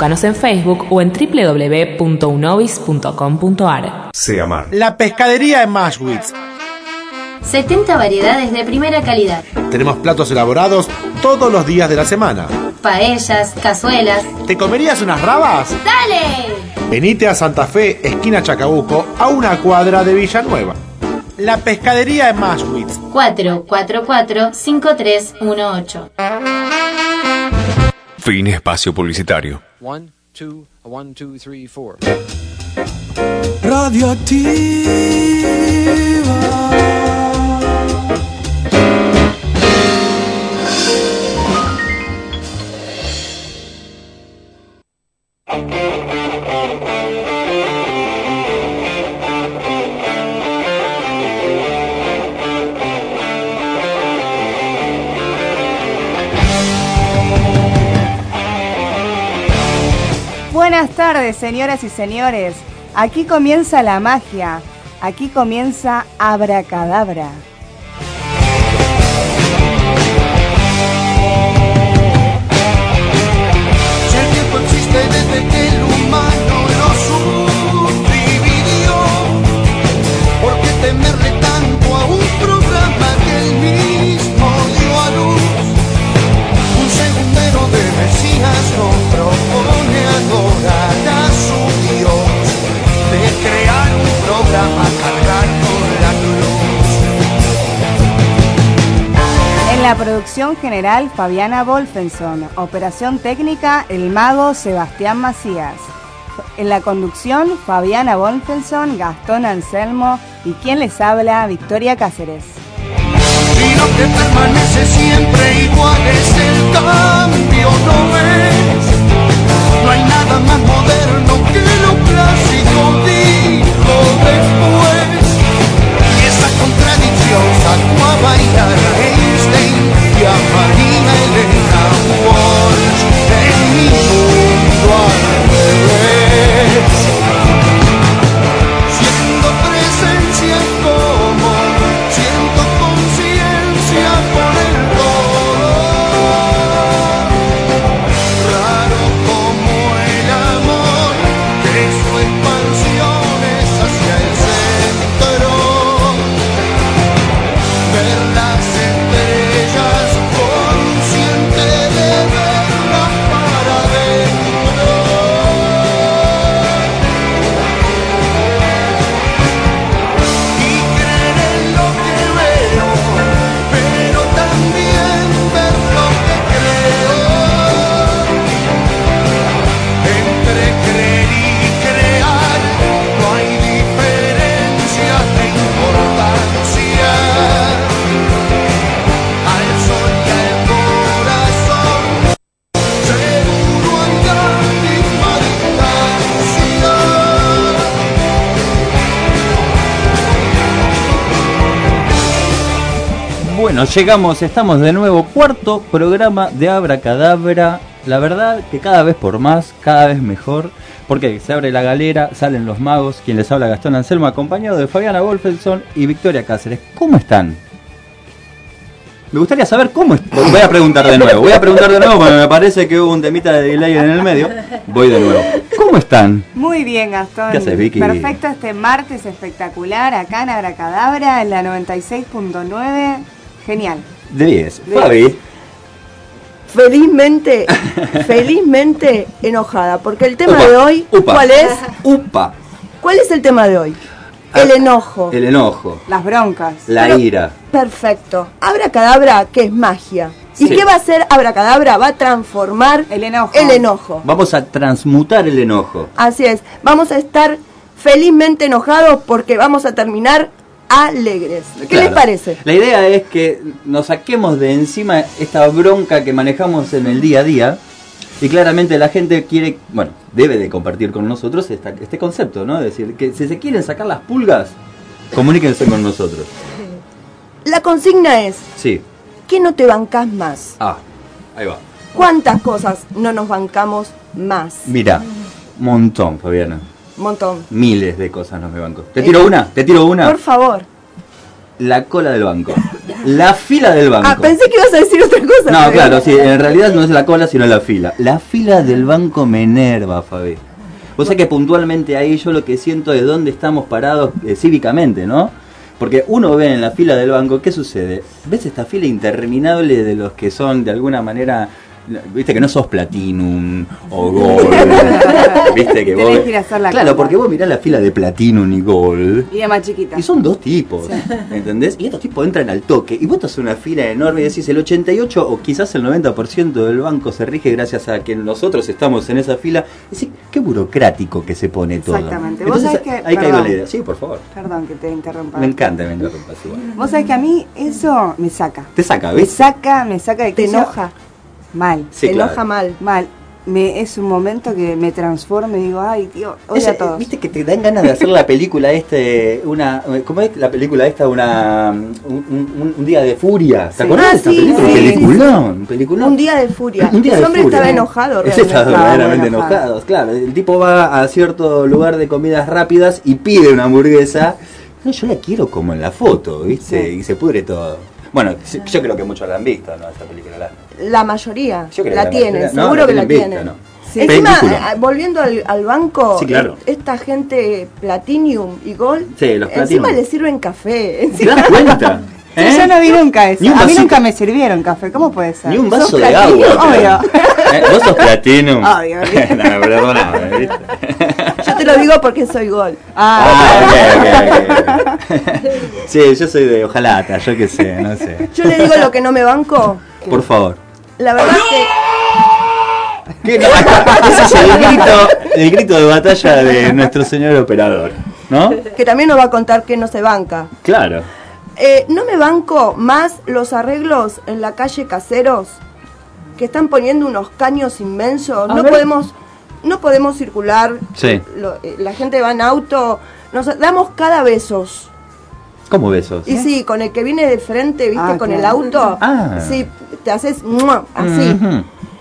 Búscanos en Facebook o en www.unovis.com.ar. Seamar. La pescadería en Mashwitz. 70 variedades de primera calidad. Tenemos platos elaborados todos los días de la semana. Paellas, cazuelas. ¿Te comerías unas rabas? ¡Dale! Venite a Santa Fe, esquina Chacabuco, a una cuadra de Villanueva. La pescadería en Mashwitz. 444-5318. Fin espacio publicitario. One, two, one, two, three, four. Tardes, señoras y señores. Aquí comienza la magia. Aquí comienza Abracadabra. La producción general, Fabiana Wolfenson. Operación técnica, el mago Sebastián Macías. En la conducción, Fabiana Wolfenson, Gastón Anselmo y quien les habla, Victoria Cáceres. ¿no hay nada más moderno que lo clásico, después. Y esa contradicción a Bueno, llegamos, estamos de nuevo, cuarto programa de Abracadabra. La verdad que cada vez por más, cada vez mejor, porque se abre la galera, salen los magos, quien les habla Gastón Anselmo, acompañado de Fabiana Wolfelson y Victoria Cáceres. ¿Cómo están? Me gustaría saber cómo est- Voy a preguntar de nuevo, voy a preguntar de nuevo porque me parece que hubo un temita de delay en el medio. Voy de nuevo. ¿Cómo están? Muy bien, Gastón. ¿Qué haces, Vicky? Perfecto este martes espectacular acá en Abracadabra en la 96.9. Genial. De 10. De Fabi. felizmente, felizmente enojada, porque el tema Upa, de hoy, upa. ¿cuál es? Upa. ¿Cuál es el tema de hoy? El Ah, enojo. El enojo. Las broncas. La Pero- ira. Perfecto. Abracadabra, que es magia. ¿Y Sí. qué va a hacer Abracadabra? Va a transformar El enojo. el enojo. Vamos a transmutar el enojo. Así es. Vamos a estar felizmente enojados porque vamos a terminar alegres. ¿Qué Claro. les parece? La idea es que nos saquemos de encima esta bronca que manejamos en el día a día. Y claramente la gente quiere, bueno, debe de compartir con nosotros esta- este concepto, ¿no? Es decir, que si se quieren sacar las pulgas, comuníquense con nosotros. La consigna es, Sí. ¿qué no te bancas más? Ah, ahí va. ¿Cuántas cosas no nos bancamos más? Mira, montón, Fabiana. Montón. Miles de cosas no me banco. ¿Te tiro una? ¿Te tiro una? Por favor. La cola del banco. La fila del banco. Ah, pensé que ibas a decir otra cosa. No, claro, sí, en realidad no es la cola, sino la fila. La fila del banco me enerva, Fabi. O sea que puntualmente ahí yo lo que siento es dónde estamos parados eh, cívicamente, ¿no? Porque uno ve en la fila del banco, ¿qué sucede? ¿Ves esta fila interminable de los que son de alguna manera, viste que no sos Platinum o Gold, viste que vos... Que claro, compra. porque vos mirás la fila de Platinum y Gold Y de más chiquita. y son dos tipos, ¿entendés? Y estos tipos entran al toque. Y vos estás en una fila enorme y decís, el 88 o quizás el 90% del banco se rige gracias a que nosotros estamos en esa fila. Y decís, qué burocrático que se pone todo. Exactamente. Vos sabés que- ahí caigo perdón. la idea. Sí, por favor. Perdón que te interrumpa. Me encanta, me interrumpas igual. Vos sabés que a mí eso me saca. Te saca, Me ¿ves? saca, me saca de Te quicio. enoja. Mal. Sí, te claro. enoja mal. Mal. Me, es un momento que me transforma y digo, ay, tío, odio Esa- a todos. Viste que te dan ganas de hacer la película este, una, ¿cómo es la película esta? Una, un, un- un día de furia. ¿Te Sí. acordás Ah, de esta sí, película? sí, peliculón, peliculón. Un día de furia. Un día de hombre furia. estaba enojado, realmente. estaba verdaderamente enojado. enojado, claro. El tipo va a cierto lugar de comidas rápidas y pide una hamburguesa. No, yo la quiero como en la foto, ¿viste? Y se pudre todo. Bueno, yo creo que muchos la han visto, ¿no? Esta película. La, La mayoría Yo creo la que la tienen, mayoría- no, seguro que la tienen vista, tienen. ¿no? Sí. Encima, Película. eh, volviendo al, al banco, Sí, claro. eh, esta gente Platinum y Gold, Sí, los encima Platinum. le sirven café. ¿Te encima- das cuenta? Yo ¿Eh? ya no vi nunca eso. A mí nunca me sirvieron café. ¿Cómo puede ser? Ni un vaso de agua. obvio. ¿Eh? ¿Vos sos platinum? Obvio, no, perdóname, ¿viste? Yo te lo digo porque soy Gold. Ah, Ah, ok, ok, ok. Sí, yo soy de hojalata, yo qué sé, no sé. Yo le digo lo que no me banco. Por favor. La verdad que ¿Qué? No, ese es el grito, el grito de batalla de nuestro señor operador, ¿no? que también nos va a contar que no se banca. Claro. Eh, no me banco más los arreglos en la calle Caseros que están poniendo unos caños inmensos. A no ver. podemos no podemos circular. Sí. Lo- eh, la gente va en auto. Nos damos cada besos. ¿Cómo besos? Y sí, con el que viene de frente, ¿viste? Ah, con claro. el auto. Ah. Sí, te haces ¡mua! así.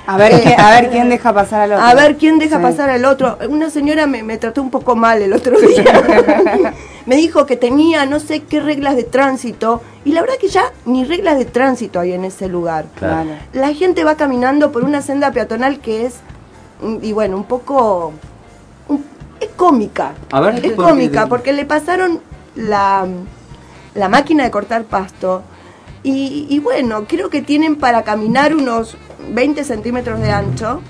A, ver, a ver quién deja pasar al otro. A ver quién deja Sí. pasar al otro. Una señora me, me trató un poco mal el otro día. me dijo que tenía no sé qué reglas de tránsito. Y la verdad que ya ni reglas de tránsito hay en ese lugar. Claro. La gente va caminando por una senda peatonal que es, mm, y bueno, un poco... un- es cómica. A ver, es ¿por qué? cómica porque le pasaron la, la máquina de cortar pasto. Y, y bueno, creo que tienen para caminar unos 20 centímetros de ancho.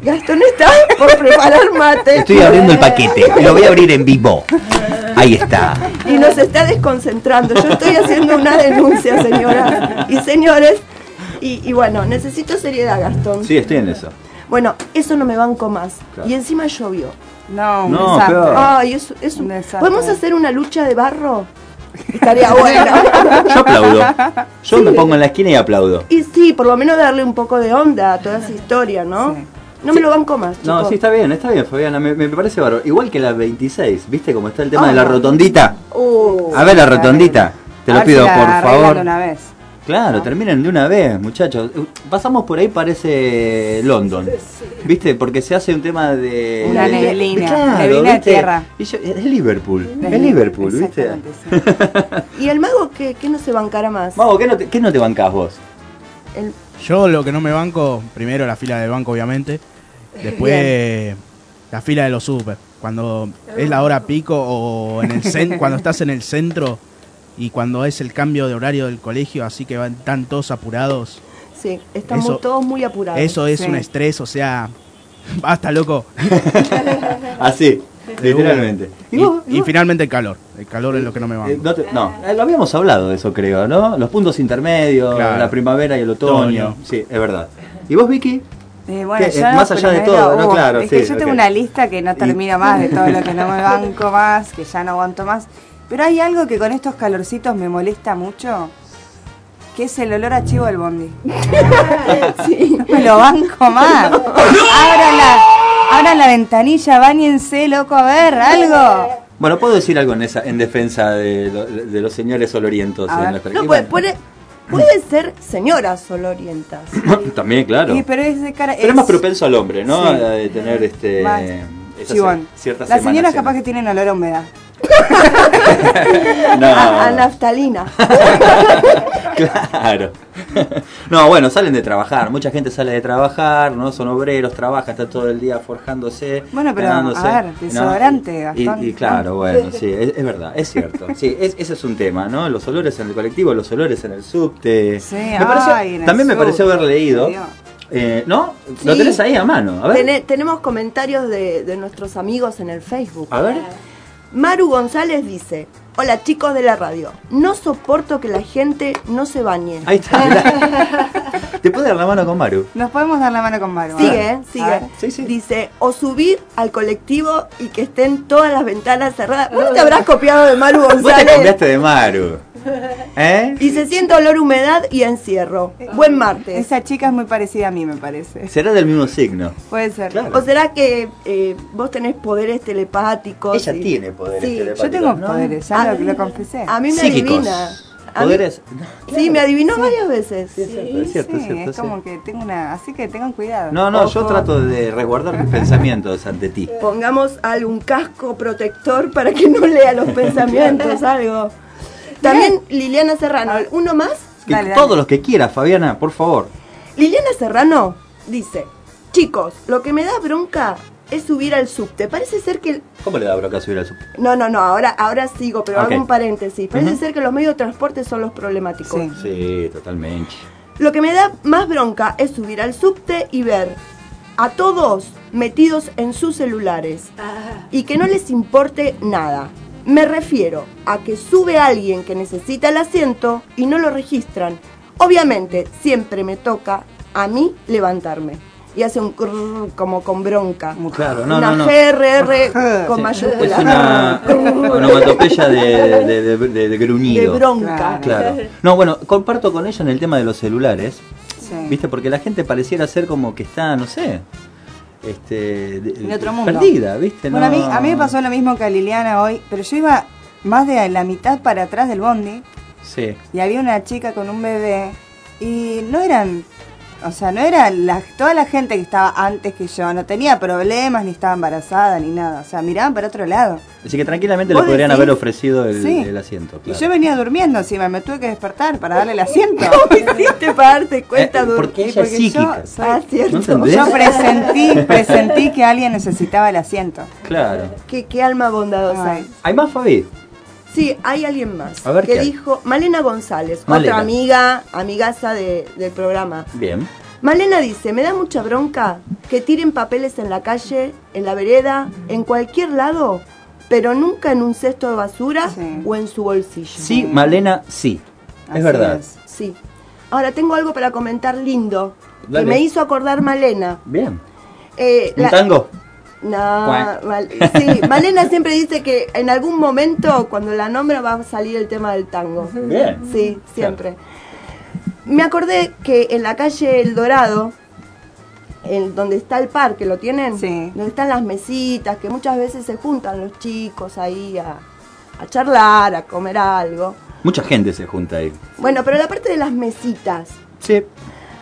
Gastón está por preparar mate. Estoy abriendo el paquete, lo voy a abrir en vivo. Ahí está. Y nos está desconcentrando. Yo estoy haciendo una denuncia, señoras y señores. Y, y bueno, necesito seriedad, Gastón. Sí, estoy en eso. Bueno, eso no me banco más. Claro. Y encima llovió. No, un No, desastre. Ay, es, es un... Un desastre. ¿Podemos hacer una lucha de barro? Estaría bueno. Yo aplaudo. Yo me pongo en la esquina y aplaudo. Y sí, por lo menos darle un poco de onda a toda esa historia, ¿no? Sí. No me lo banco más. No, sí, está bien, está bien, Fabiana. Me, me parece bárbaro. Igual que la 26, ¿viste cómo está el tema Ah. de la rotondita? Uh, A ver la rotondita. Te lo pido, si la por favor. una vez. Claro, terminen de una vez, muchachos. Uh, Pasamos por ahí, parece London. ¿Viste? Porque se hace un tema de. Una de- neblina, claro, neblina de tierra. Y yo- es Liverpool. Es Es Liverpool, ¿viste? Exactamente, ¿Y el mago qué, qué no se bancará más? Mago, ¿qué no, te, ¿qué no te bancás vos? El- Yo lo que no me banco, primero la fila del banco, obviamente. Después la fila de los super. Cuando es la hora pico o en el cuando estás en el centro y cuando es el cambio de horario del colegio, así que van tan todos apurados. sí, estamos Eso- todos muy apurados. Eso es Sí. un estrés, o sea, basta loco. Así, literalmente. Y, vos? y finalmente el calor. El calor es lo que no me Eh, banco. no, eh, lo habíamos hablado de eso, creo, ¿no? Los puntos intermedios, Claro. la primavera y el otoño. Otoño. Sí, es verdad. ¿Y vos, Vicky? Eh, bueno, Que, eh, más allá de todo, ¿no? uh, Claro, Es que yo tengo una lista que no termino más de todo lo que no me banco más, que ya no aguanto más. Pero hay algo que con estos calorcitos me molesta mucho, que es el olor a chivo del bondi. Sí. No me lo banco más. Abran la, abran la ventanilla, bañense, loco, a ver, algo. Bueno, puedo decir algo en esa en defensa de, lo- de los señores olorientos. En No, puede, puede, puede ser señoras solorientas. También, claro. Sí, pero es de cara. Pero es más propenso al hombre, ¿no? Sí. A tener este. Más esa chivón. ciertas Las señoras capaz que tienen olor a humedad. No. A, a naftalina. Claro. No, bueno, salen de trabajar. Mucha gente sale de trabajar, ¿no? Son obreros, trabajan, están todo el día forjándose. Bueno, pero, ganándose, a ver, desodorante, Y, Gastón. y claro, bueno, sí, es, es verdad, es cierto. Sí, es- ese es un tema, ¿no? Los olores en el colectivo, los olores en el subte. Sí, Me pareció- ay, en el también me pareció haber leído. Eh, ¿No? Lo Sí. tenés ahí a mano. A ver. Tené- tenemos comentarios de, de nuestros amigos en el Facebook. A ver. Maru González dice, hola chicos de la radio, no soporto que la gente no se bañe. Ahí está. mirá. Te puedo dar la mano con Maru. Nos podemos dar la mano con Maru. Sigue, A ¿eh? ver. sigue. A ver. Sí, sí. Dice, o subir al colectivo y que estén todas las ventanas cerradas. ¿Vos te habrás copiado de Maru Vos te González? cambiaste de Maru. ¿Eh? Y se siente olor humedad y encierro. Buen martes. Esa chica es muy parecida a mí, me parece. Será del mismo signo. Puede ser. Claro. ¿O será que eh, vos tenés poderes telepáticos? Ella y- tiene poderes Sí. telepáticos. Yo tengo ¿no? poderes, ya lo, lo confesé. A mí me Psíquicos. adivina. A mí- Poderes. Sí, me adivinó varias veces. Sí, es cierto, es cierto, Sí, es cierto, es sí. como que tengo una... Así que tengan cuidado. No, no, yo trato de resguardar mis pensamientos ante ti. Pongamos algún casco protector para que no lea los pensamientos, algo. También Liliana Serrano, uno más. Que Dale, dale. todos los que quieras, Fabiana, por favor. Liliana Serrano dice, chicos, lo que me da bronca es subir al subte. Parece ser que... ¿Cómo le da bronca subir al sub? No, no, no, ahora, ahora sigo, pero hago un paréntesis. Parece ser que los medios de transporte son los problemáticos. Sí. Sí, totalmente. Lo que me da más bronca es subir al subte y ver a todos metidos en sus celulares y que no les importe nada. Me refiero a que sube alguien que necesita el asiento y no lo registran. Obviamente, siempre me toca a mí levantarme. Y hace un crrr como con bronca. Claro, no, una no, no. GRR con Sí, mayúscula. Es una onomatopeya de, de, de, de- de gruñido. De bronca. Claro. No, bueno, comparto con ella en el tema de los celulares. Sí. ¿Viste? Porque la gente pareciera ser como que está, no sé, este, de- En otro mundo. perdida, ¿viste? Bueno, a, mí, a mí me pasó lo mismo que a Liliana hoy, pero yo iba más de la mitad para atrás del bondi Sí. y había una chica con un bebé y no eran, o sea, no era la, toda la gente que estaba antes que yo, no tenía problemas, ni estaba embarazada, ni nada, o sea, miraban para otro lado. Así que tranquilamente le ¿Vos podrían decís? haber ofrecido el, Sí. el asiento. Y yo venía durmiendo encima, me tuve que despertar para darle el asiento. ¿Cómo hiciste para darte cuenta? Eh, porque ella es Porque yo psíquica. soy- Ah, cierto. ¿No entendés? Yo presentí, presentí que alguien necesitaba el asiento. Claro. Qué, qué alma bondadosa. Ay. ¿Hay más, Fabi? Sí, hay alguien más. A ver, que ¿qué hay? dijo Malena González, Malena. otra amiga, amigaza de- del programa. Bien. Malena dice, me da mucha bronca que tiren papeles en la calle, en la vereda, en cualquier lado, pero nunca en un cesto de basura Sí. o en su bolsillo. Sí, Malena, sí. Así es verdad. es. Sí. Ahora tengo algo para comentar lindo, Dale. que me hizo acordar Malena. Bien. Eh, ¿Un la- tango? No. Mal- sí, Malena siempre dice que en algún momento, cuando la nombra, va a salir el tema del tango. Bien. Sí, siempre. Me acordé que en la calle El Dorado, en donde está el parque, ¿lo tienen? Sí. Donde están las mesitas, que muchas veces se juntan los chicos ahí a, a charlar, a comer algo. Mucha gente se junta ahí. Bueno, pero la parte de las mesitas, Sí.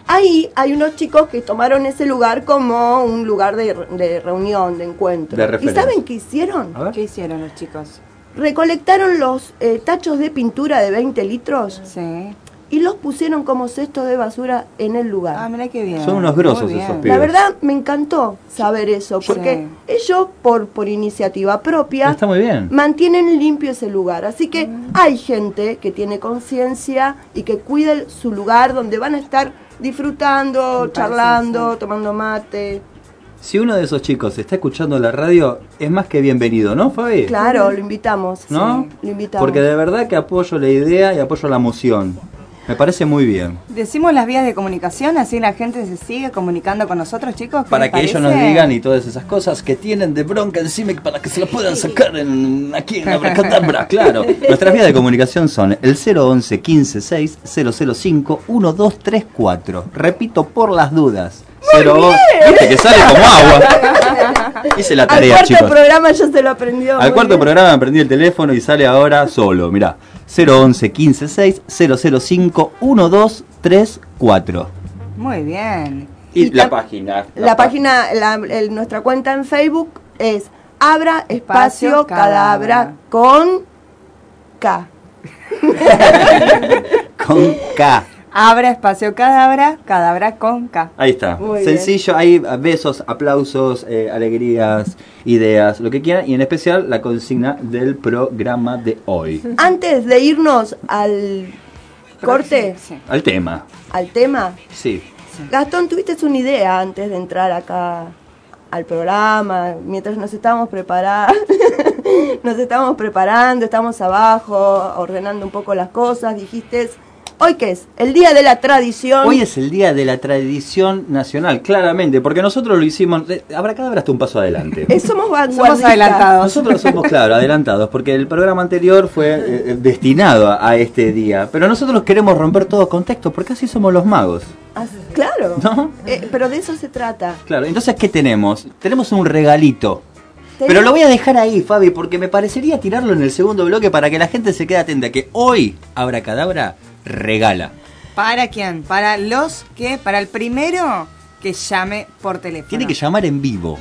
Ahí hay unos chicos que tomaron ese lugar como un lugar de, de reunión, de encuentro. De ¿Y saben qué hicieron? ¿Qué hicieron los chicos? Recolectaron los eh, tachos de pintura de 20 litros Sí. y los pusieron como cestos de basura en el lugar. Ah, mira qué bien. Son unos grosos esos La pibes. verdad me encantó saber eso, Sí. porque ellos por, por iniciativa propia Está muy bien. mantienen limpio ese lugar. Así que hay gente que tiene conciencia y que cuida su lugar donde van a estar disfrutando, charlando, sí. tomando mate. Si uno de esos chicos está escuchando la radio, es más que bienvenido, ¿no, Fabi? Claro, lo invitamos. ¿No? Sí, lo invitamos. Porque de verdad que apoyo la idea y apoyo la moción. Me parece muy bien. Decimos las vías de comunicación, así la gente se sigue comunicando con nosotros, chicos. ¿qué Para que ellos nos digan y todas esas cosas que tienen de bronca encima para que se lo puedan sacar en, aquí en Abracadabra, claro. Nuestras vías de comunicación son el 011 15 6 005 1234. Repito por las dudas. 011 Viste que sale como agua. Hice la Al tarea, cuarto chicos. programa ya se lo aprendió. Al cuarto bien. programa aprendí el teléfono y sale ahora solo. Mirá, 011 15 6 005 1234. Muy bien. Y, Y la tam- página. La página, la- el- nuestra cuenta en Facebook es Abra espacio Espacio cadabra cadabra. con K. Con K. Abra espacio cadabra, cadabra con K. Ahí está. Muy Sencillo, hay besos, aplausos, eh, alegrías, ideas, lo que quieran. Y en especial la consigna del programa de hoy. Antes de irnos al corte, Sí. Al tema. al tema, Sí. Gastón, tuviste una idea antes de entrar acá al programa, mientras nos estábamos preparando, nos estábamos preparando, estamos abajo, ordenando un poco las cosas, dijiste, ¿hoy qué es? El día de la tradición. Hoy es el día de la tradición nacional, claramente, porque nosotros lo hicimos. eh, Habrá cada vez hasta un paso adelante. Eh, somos vanguardistas. Somos adelantados. Nosotros somos, claro, adelantados, porque el programa anterior fue eh, destinado a, a este día. Pero nosotros queremos romper todo contexto, porque así somos los magos. Ah, claro. ¿No? Eh, pero de eso se trata. Claro, entonces, ¿qué tenemos? Tenemos un regalito. Pero lo voy a dejar ahí, Fabi, porque me parecería tirarlo en el segundo bloque para que la gente se quede atenta, que hoy Abracadabra regala. ¿Para quién? Para los que, para el primero que llame por teléfono. Tiene que llamar en vivo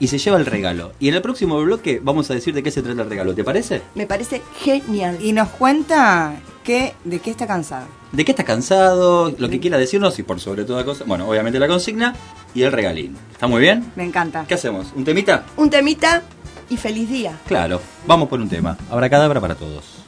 y se lleva el regalo. Y en el próximo bloque vamos a decir de qué se trata el regalo, ¿te parece? Me parece genial. Y nos cuenta que, de qué está cansado. ¿De qué está cansado? Lo que quiera decirnos y por sobre toda cosa, bueno, obviamente la consigna y el regalín. ¿Está muy bien? Me encanta. ¿Qué hacemos? ¿Un temita? Un temita y feliz día. Claro, vamos por un tema. Abracadabra para todos.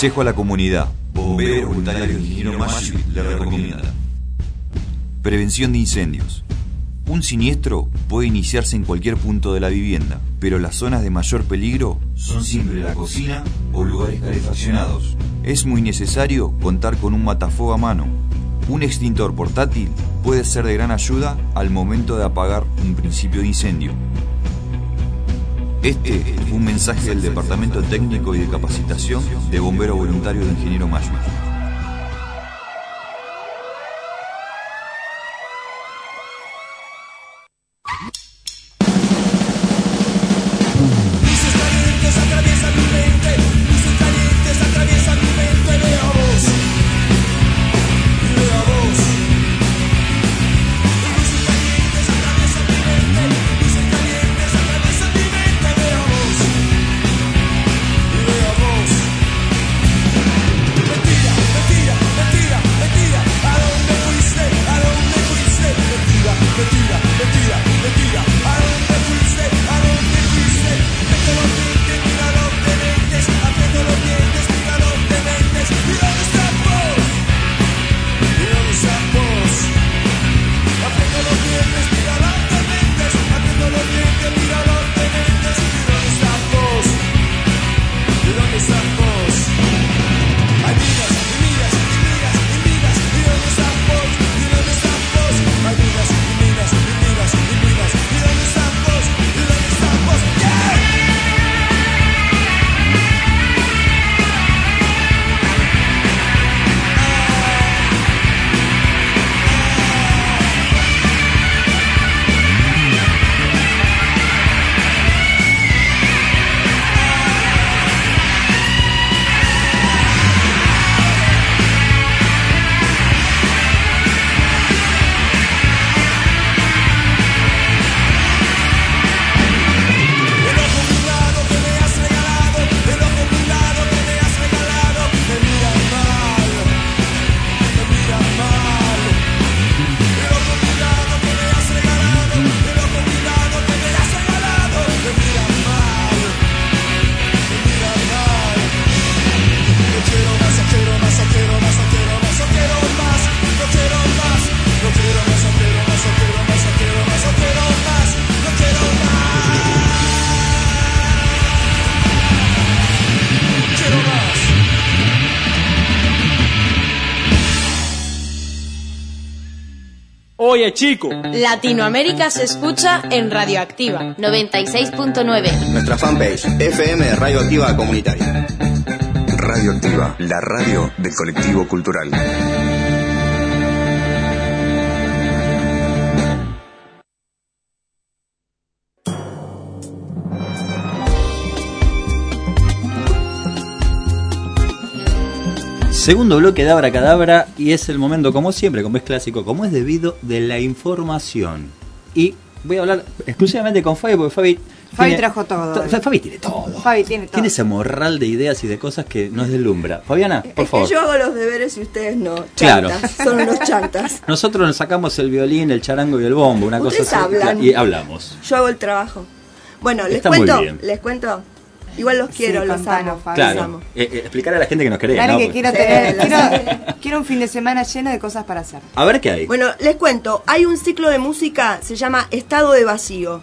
Consejo a la comunidad. Bombero voluntario del ingeniero Maggi le recomienda. Prevención de incendios. Un siniestro puede iniciarse en cualquier punto de la vivienda, pero las zonas de mayor peligro son siempre la cocina o lugares calefaccionados. Es muy necesario contar con un matafuego a mano. Un extintor portátil puede ser de gran ayuda al momento de apagar un principio de incendio. Este es un mensaje del Departamento Técnico y de Capacitación de Bombero Voluntario de Ingeniero Mayo. Chico. Latinoamérica se escucha en Radioactiva 96.9. Nuestra fanpage, FM Radioactiva Comunitaria. Radioactiva, la radio del colectivo cultural. Segundo bloque de Abracadabra y es el momento, como siempre, como es clásico, como es debido, de la información. Y voy a hablar exclusivamente con Fabi porque Fabi... Fabi tiene- trajo todo. to- Fabi tiene todo. Fabi tiene todo. Tiene ese morral de ideas y de cosas que nos deslumbra. Fabiana, por Es favor. que yo hago los deberes y ustedes no. Claro. Son unos chantas. Nosotros nos sacamos el violín, el charango y el bombo, una cosa así. hablan. Y hablamos. Yo hago el trabajo. Bueno, les Está cuento, les cuento. Igual los quiero, Sí, los amo. Claro. Eh, eh, explicar a la gente que nos querés, ¿no? que quiero Sí, tener, quiero, quiero un fin de semana lleno de cosas para hacer. A ver qué hay. Bueno, les cuento, hay un ciclo de música, se llama Estado de Vacío.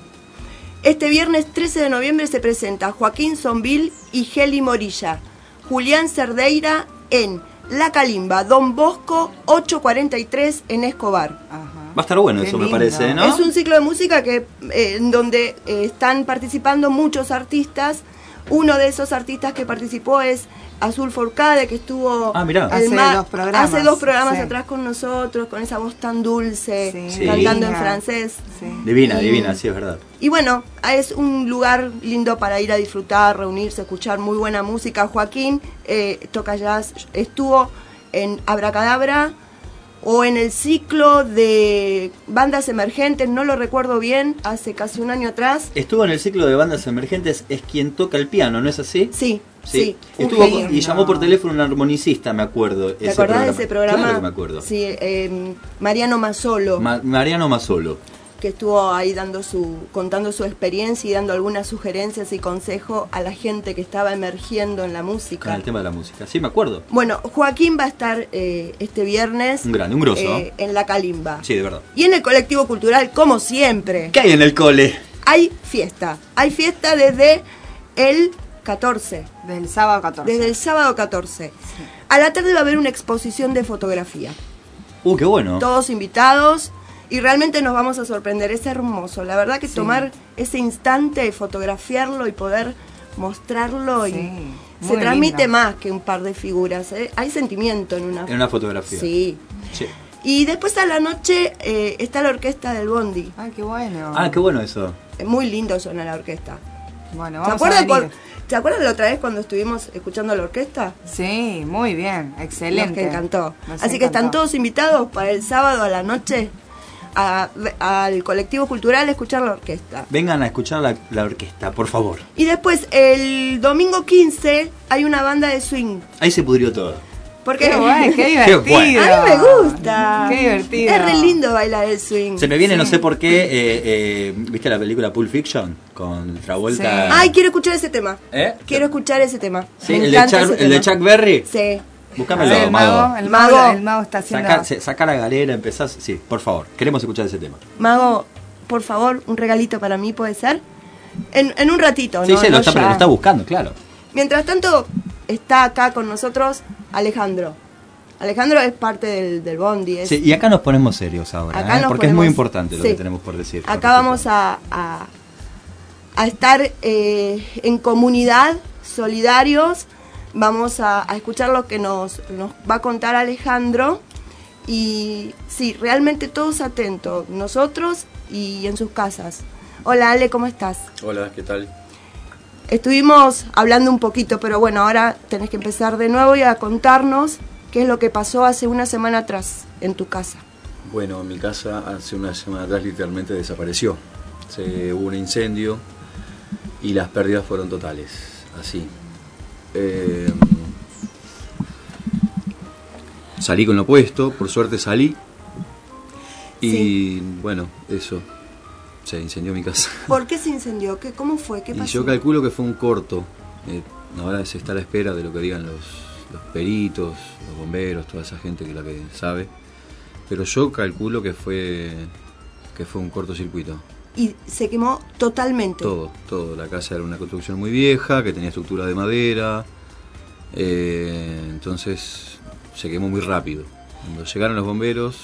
Este viernes 13 de noviembre se presenta Joaquín Zonville y Geli Morilla, Julián Cerdeira en La Calimba, Don Bosco 843 en Escobar. Va a estar bueno Qué eso, me parece, ¿no? Es un ciclo de música que eh, en donde eh, están participando muchos artistas. Uno de esos artistas que participó es Azul Forcade, que estuvo Ah, Hace dos programas, hace dos programas sí. atrás con nosotros, con esa voz tan dulce, Sí. cantando en francés. Divina, Y- divina, sí, es verdad. Y bueno, es un lugar lindo para ir a disfrutar, reunirse, escuchar muy buena música. Joaquín eh, toca jazz, estuvo en Abracadabra o en el ciclo de bandas emergentes, no lo recuerdo bien, hace casi un año atrás. Estuvo en el ciclo de bandas emergentes, es quien toca el piano, ¿no es así? Sí, sí. Estuvo genio. y llamó por teléfono un armonicista, me acuerdo. ¿Te acordás de ese programa? Claro que me acuerdo. Sí, eh, Mariano Mazzolo. Ma- Mariano Mazzolo. Que estuvo ahí dando su, contando su experiencia y dando algunas sugerencias y consejos a la gente que estaba emergiendo en la música. Con el tema de la música. Sí, me acuerdo. Bueno, Joaquín va a estar eh, este viernes Un grande, un grosso. eh, en la Calimba. Sí, de verdad. Y en el colectivo cultural, como siempre, ¿Qué hay en el cole? hay fiesta. Hay fiesta desde el 14. Desde el sábado 14. Desde el sábado 14. A la tarde va a haber una exposición de fotografía. Uh, qué bueno. Todos invitados y realmente nos vamos a sorprender. Es hermoso. La verdad que Sí. tomar ese instante, fotografiarlo y poder mostrarlo y se transmite lindo. más que un par de figuras. ¿eh? Hay sentimiento en una En una fotografía. Sí. Sí. Y después a la noche eh, está la orquesta del Bondi. Ay, qué bueno. Ah, qué bueno eso. Es Muy lindo suena la orquesta. Bueno, ¿Te vamos a acuerdas, venir. por- ¿Te acuerdas la otra vez cuando estuvimos escuchando la orquesta? Sí, muy bien, excelente. Nos que encantó. Nos Así que están todos invitados para el sábado a la noche a- al colectivo cultural a escuchar la orquesta. Vengan a escuchar la, la orquesta, por favor. Y después, el domingo 15, hay una banda de swing. Ahí se pudrió todo. Porque Qué qué Qué divertido. A mí me gusta. Qué divertido. Es re lindo bailar el swing. Se me viene, no sé por qué, eh, eh, ¿viste la película Pulp Fiction? Con Travolta. Ay, quiero escuchar ese tema. ¿Eh? Quiero escuchar ese tema. Sí, Me el de, Chuck, ese el de tema. Chuck Berry. Sí. Búscamelo, el mago. mago, el mago, Mago. el mago está haciendo. Saca, saca la galera, empezás. Sí, por favor, queremos escuchar ese tema. Mago, por favor, un regalito para mí, ¿puede ser? En, en un ratito, Sí, ¿no? sí, lo No está, lo está buscando, claro. Mientras tanto, está acá con nosotros Alejandro. Alejandro es parte del, del Bondi. es- Sí, y acá nos ponemos serios ahora, Acá ¿eh? nos porque es muy importante lo sí. que tenemos por decir. Acá vamos a, a, a estar eh, en comunidad, solidarios. Vamos a, a escuchar lo que nos, nos va a contar Alejandro. Y sí, realmente todos atentos, nosotros y en sus casas. Hola Ale, ¿cómo estás? Hola, ¿qué tal? Estuvimos hablando un poquito, pero bueno, ahora tenés que empezar de nuevo y a contarnos qué es lo que pasó hace una semana atrás en tu casa. Bueno, mi casa hace una semana atrás literalmente desapareció. Se, hubo un incendio y las pérdidas fueron totales, así. Eh, salí con lo puesto, por suerte salí. Y bueno, eso, se incendió mi casa. ¿Por qué se incendió? ¿Qué, ¿Cómo fue? ¿Qué Y pasó? yo calculo que fue un corto. Eh, ahora se está a la espera de lo que digan los, los peritos, los bomberos, toda esa gente que la que sabe. Pero yo calculo que fue que fue un cortocircuito. Y se quemó totalmente. Todo, todo. La casa era una construcción muy vieja, que tenía estructura de madera. eh, entonces se quemó muy rápido. Cuando llegaron los bomberos,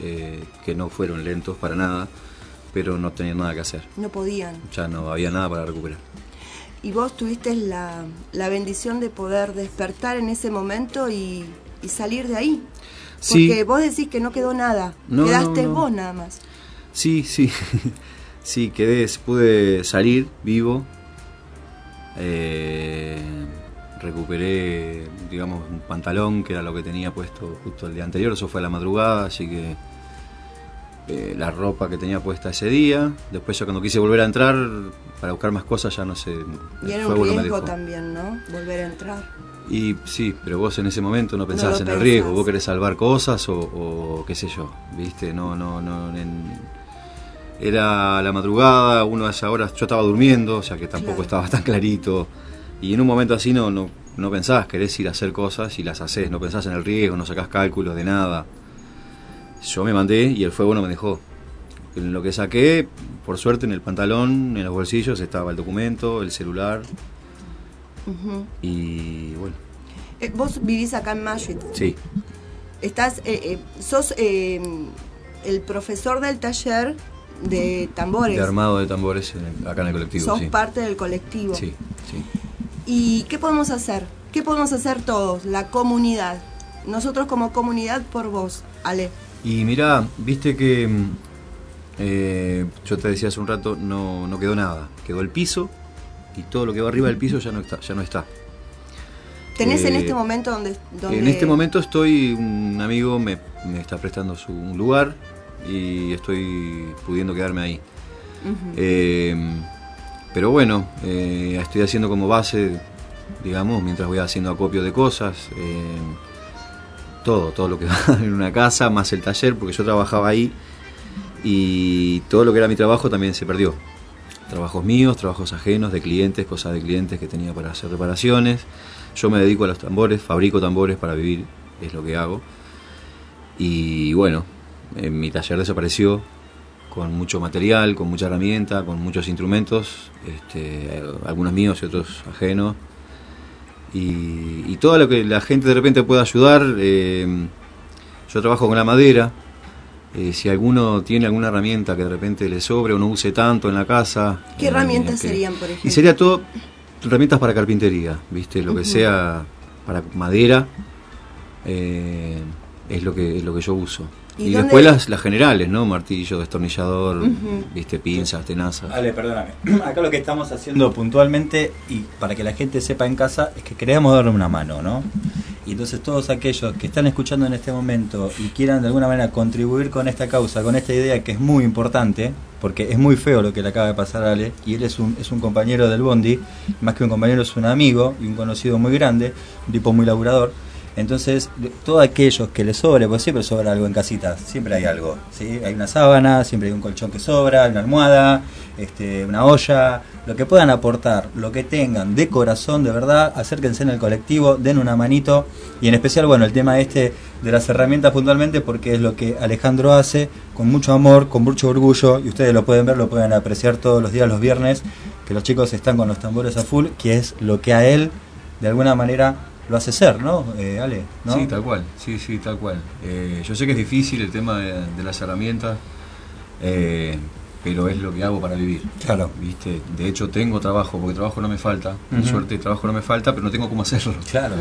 eh, que no fueron lentos para nada, pero no tenían nada que hacer. No podían. Ya no había nada para recuperar. Y vos tuviste la, la bendición de poder despertar en ese momento y, y salir de ahí. Sí. Porque vos decís que no quedó nada. No, Quedaste no, no. vos nada más. Sí, sí. Sí, quedé, pude salir vivo. Eh, recuperé, digamos, un pantalón que era lo que tenía puesto justo el día anterior. Eso fue a la madrugada, así que eh, la ropa que tenía puesta ese día. Después, yo cuando quise volver a entrar para buscar más cosas, ya no sé. Y era un riesgo también, ¿no? Volver a entrar. Y sí, pero vos en ese momento no pensabas en el pensás. riesgo, vos querés salvar cosas o, o qué sé yo, ¿viste? No, no, no. en- era la madrugada, uno a esa hora, yo estaba durmiendo, o sea que tampoco Claro. estaba tan clarito. Y en un momento así no, no, no pensás, querés ir a hacer cosas y las haces, no pensás en el riesgo, no sacás cálculos de nada. Yo me mandé y el fuego no me dejó. En lo que saqué, por suerte en el pantalón, en los bolsillos estaba el documento, el celular y bueno, Eh, vos vivís acá en Mashuit. sí. Estás, eh, eh, sos eh, el profesor del taller de tambores. De armado de tambores en el- acá en el colectivo, Sos sí. parte del colectivo. Sí, sí. ¿Y qué podemos hacer? ¿Qué podemos hacer todos? La comunidad. Nosotros como comunidad por vos, Ale. Y mirá, viste que mm, eh, yo te decía hace un rato, no, no quedó nada. Quedó el piso y todo lo que va arriba del piso ya no está. Ya no está. ¿Tenés en Eh, este momento donde, donde En este momento estoy, un amigo me, me está prestando su, un lugar y estoy pudiendo quedarme ahí. Eh, pero bueno, eh, estoy haciendo como base, digamos, mientras voy haciendo acopio de cosas. eh, todo, todo lo que va en una casa, más el taller, porque yo trabajaba ahí y todo lo que era mi trabajo también se perdió. Trabajos míos, trabajos ajenos, de clientes, cosas de clientes que tenía para hacer reparaciones. Yo me dedico a los tambores, fabrico tambores para vivir, es lo que hago. Y bueno, en mi taller desapareció con mucho material, con mucha herramienta, con muchos instrumentos, este, algunos míos y otros ajenos. Y, y todo lo que la gente de repente pueda ayudar. eh, yo trabajo con la madera. eh, si alguno tiene alguna herramienta que de repente le sobre o no use tanto en la casa. ¿Qué eh, herramientas que- serían, por ejemplo? Y sería todo herramientas para carpintería, ¿viste? Lo que sea para madera eh, es lo que es lo que yo uso. ¿Y Y, después las, las generales, ¿no? Martillo, destornillador, Ujú. viste, pinzas, tenazas. Ale, perdóname. Acá lo que estamos haciendo puntualmente y para que la gente sepa en casa es que queremos darle una mano, ¿no? Y entonces todos aquellos que están escuchando en este momento y quieran de alguna manera contribuir con esta causa, con esta idea que es muy importante, porque es muy feo lo que le acaba de pasar a Ale, y él es un, es un compañero del Bondi, más que un compañero es un amigo y un conocido muy grande, un tipo muy laburador. Entonces, todos aquellos que les sobre, pues siempre sobra algo en casita, siempre hay algo, ¿sí? Hay una sábana, siempre hay un colchón que sobra, una almohada, este, una olla, lo que puedan aportar, lo que tengan de corazón, de verdad, acérquense en el colectivo, den una manito, y en especial, bueno, el tema este de las herramientas puntualmente, porque es lo que Alejandro hace con mucho amor, con mucho orgullo, y ustedes lo pueden ver, lo pueden apreciar todos los días, los viernes, que los chicos están con los tambores a full, que es lo que a él, de alguna manera, lo hace ser, ¿no, eh, Ale? Sí, tal cual, sí, sí, tal cual. Eh, yo sé que es difícil el tema de, de las herramientas, eh, pero es lo que hago para vivir. Claro. ¿Viste? De hecho, tengo trabajo, porque trabajo no me falta. Por Ujú. suerte, trabajo no me falta, pero no tengo cómo hacerlo. Claro.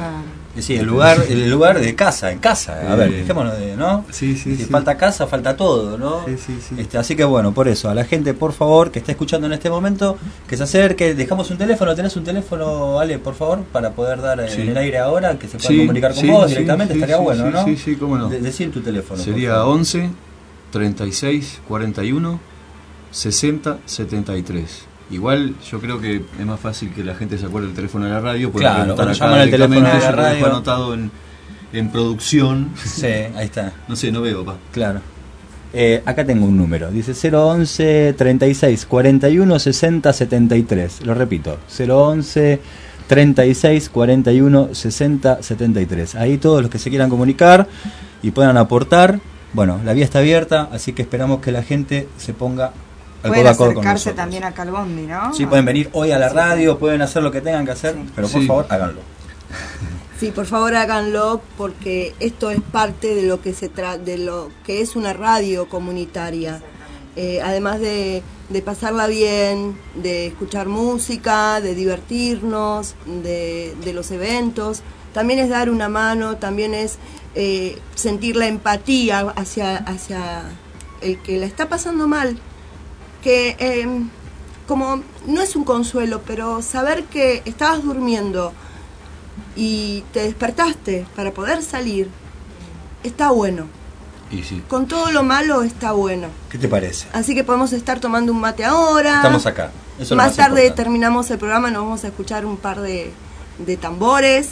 Sí, el lugar, el lugar de casa, en casa. A Eh, ver, dejémonos de, ¿no? Sí, sí, Si sí. falta casa, falta todo, ¿no? Sí, sí, sí. Este, así que bueno, por eso, a la gente, por favor, que está escuchando en este momento, que se acerque, dejamos un teléfono, ¿tenés un teléfono, Ale, por favor, para poder dar eh, Sí. en el aire ahora, que se pueda Sí, comunicar con sí, vos sí, directamente, sí, estaría sí, bueno, sí, ¿no? sí, sí, cómo no. De- decir tu teléfono. Sería favor. 11 36 41 60 73. Igual yo creo que es más fácil que la gente se acuerde del teléfono de la radio. puede Claro, acá llaman al teléfono de la yo radio. Fue anotado en, en producción. Sí, ahí está. No sé, no veo, pa. Claro. Eh, acá tengo un número, dice 011 36 41 60 73. Lo repito, 011 36 41 60 73. Ahí todos los que se quieran comunicar y puedan aportar. Bueno, la vía está abierta, así que esperamos que la gente se ponga Pueden a con acercarse también acá al Bondi, ¿no? Sí, pueden venir hoy a la radio, pueden hacer lo que tengan que hacer, pero por Sí. favor háganlo. Sí, por favor háganlo porque esto es parte de lo que se tra de lo que es una radio comunitaria. Eh, además de, de pasarla bien, de escuchar música, de divertirnos, de, de los eventos, también es dar una mano, también es eh, sentir la empatía hacia, hacia el que la está pasando mal. Que eh, como no es un consuelo, pero saber que estabas durmiendo y te despertaste para poder salir, está bueno. Y sí. Con todo lo malo está bueno. ¿Qué te parece? Así que podemos estar tomando un mate ahora. Estamos acá. Eso más, más tarde importante. terminamos el programa, nos vamos a escuchar un par de, de tambores.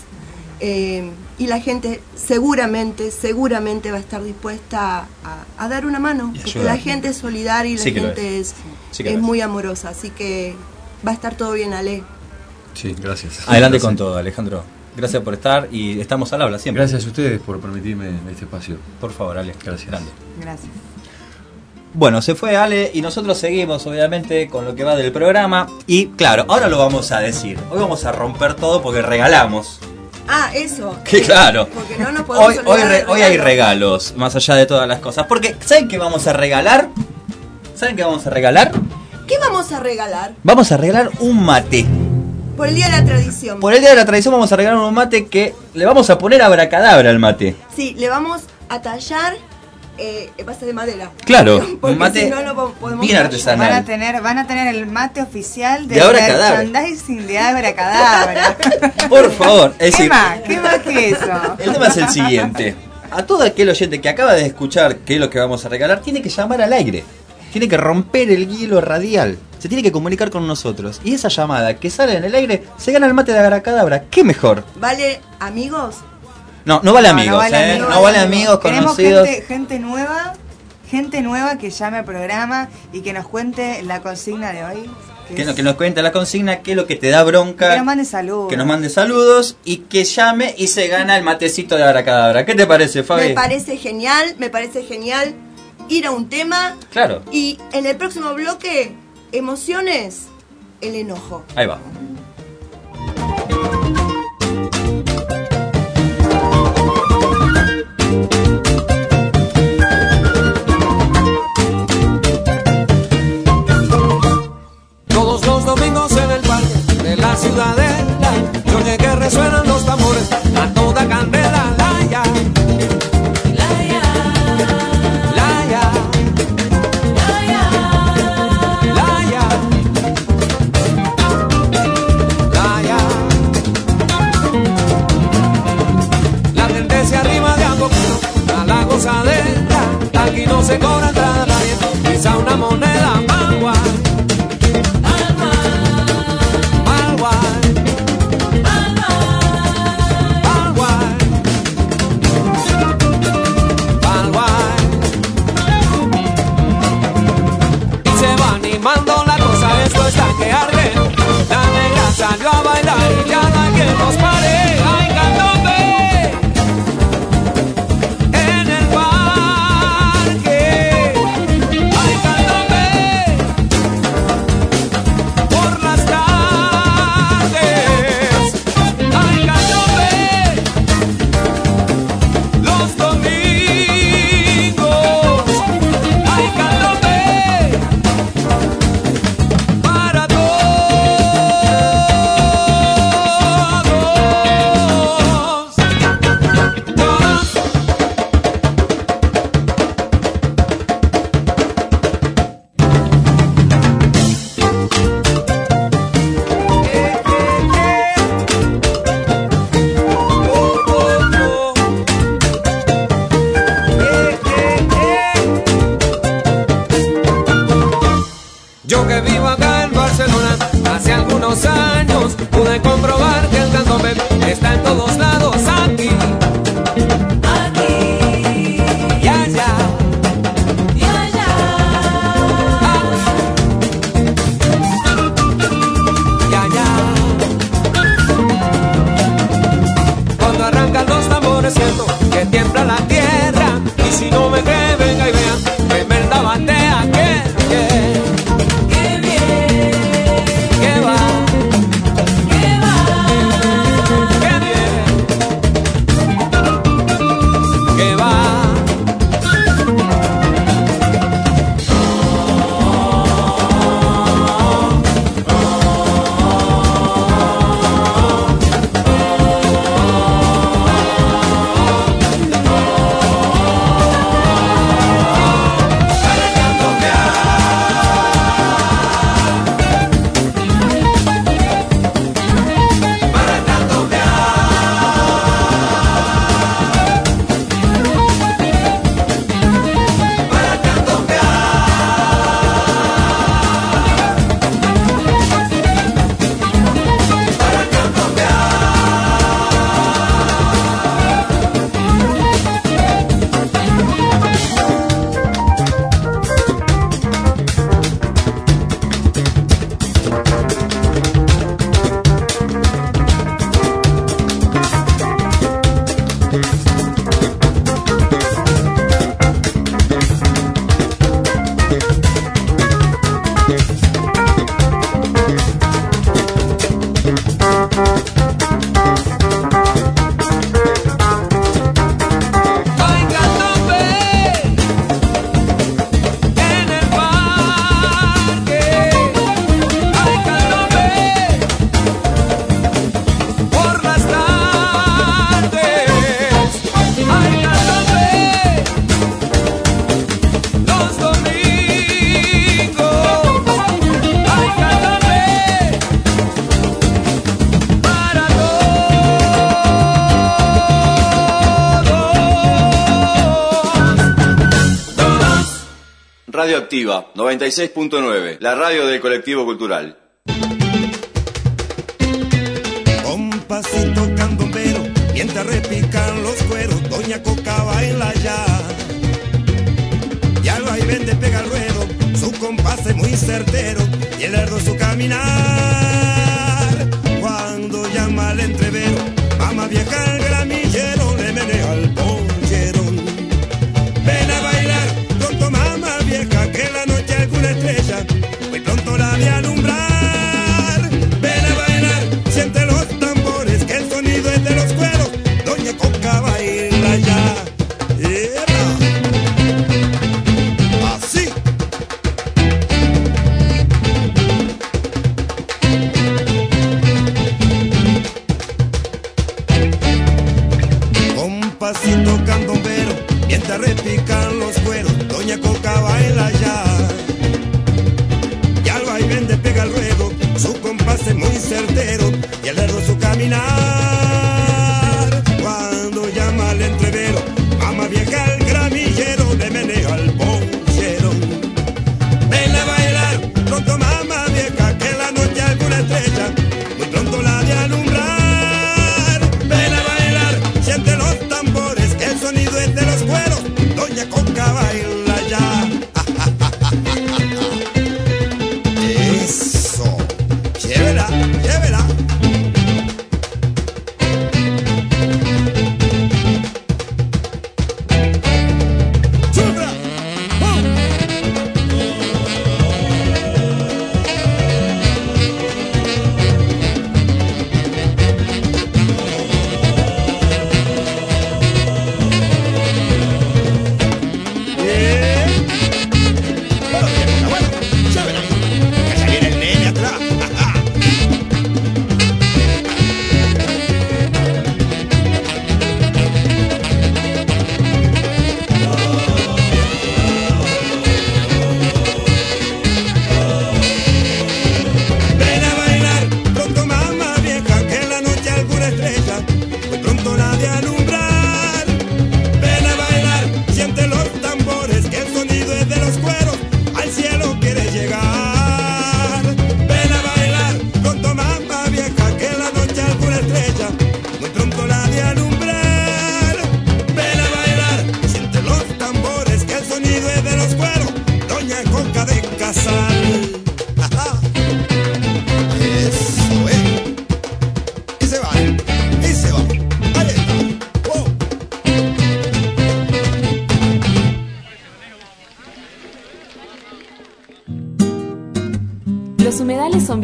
eh, y la gente seguramente, seguramente va a estar dispuesta a, a dar una mano. Porque la gente es solidaria y la Sí gente es, Sí muy amorosa. Así que va a estar todo bien, Ale. Sí, gracias. Adelante Gracias. con todo, Alejandro. Gracias por estar y estamos al habla siempre. Gracias a ustedes por permitirme este espacio. Por favor, Ale. Gracias. Grande. Gracias. Bueno, se fue Ale y nosotros seguimos obviamente con lo que va del programa. Y claro, ahora lo vamos a decir. Hoy vamos a romper todo porque regalamos. Ah, eso. Que claro. Porque no nos podemos Hoy, hoy, re- hoy hay regalo. regalos, más allá de todas las cosas. Porque, ¿saben qué vamos a regalar? ¿Saben qué vamos a regalar? ¿Qué vamos a regalar? Vamos a regalar un mate. Por el Día de la Tradición. Por el día de la tradición vamos a regalar un mate que le vamos a poner abracadabra al mate. Sí, le vamos a tallar eh, base de madera. Claro, Porque un mate si no, no po- podemos bien artesanal. Van a tener, van a tener el mate oficial De de merchandising de Abracadabra. Por favor, es ¿Qué decir, más? ¿Qué más que eso? El tema es el siguiente. A todo aquel oyente que acaba de escuchar qué es lo que vamos a regalar, tiene que llamar al aire. Tiene que romper el hielo radial. Se tiene que comunicar con nosotros. Y esa llamada que sale en el aire se gana el mate de Abracadabra. ¿Qué mejor? ¿Vale, amigos? No, no vale No, no amigos, vale ¿eh? amigos. No vale amigos Queremos conocidos. gente, gente nueva, gente nueva que llame al programa y que nos cuente la consigna de hoy. Que, no- que nos cuente la consigna, qué es lo que te da bronca. Que nos mande saludos. que nos mande saludos y que llame y se gana el matecito de Abracadabra. ¿Qué te parece, Fabi? Me parece genial, me parece genial ir a un tema Claro, y en el próximo bloque, emociones, el enojo. ahí va. Se cobra entrada nadie, quizá una moneda Colectiva 96.9, la radio del colectivo cultural. Compasito candombero, mientras repican los cueros, Doña Coca baila ya. Ya lo ahí vende, pega el ruedo, su compás es muy certero y el erdo su caminar.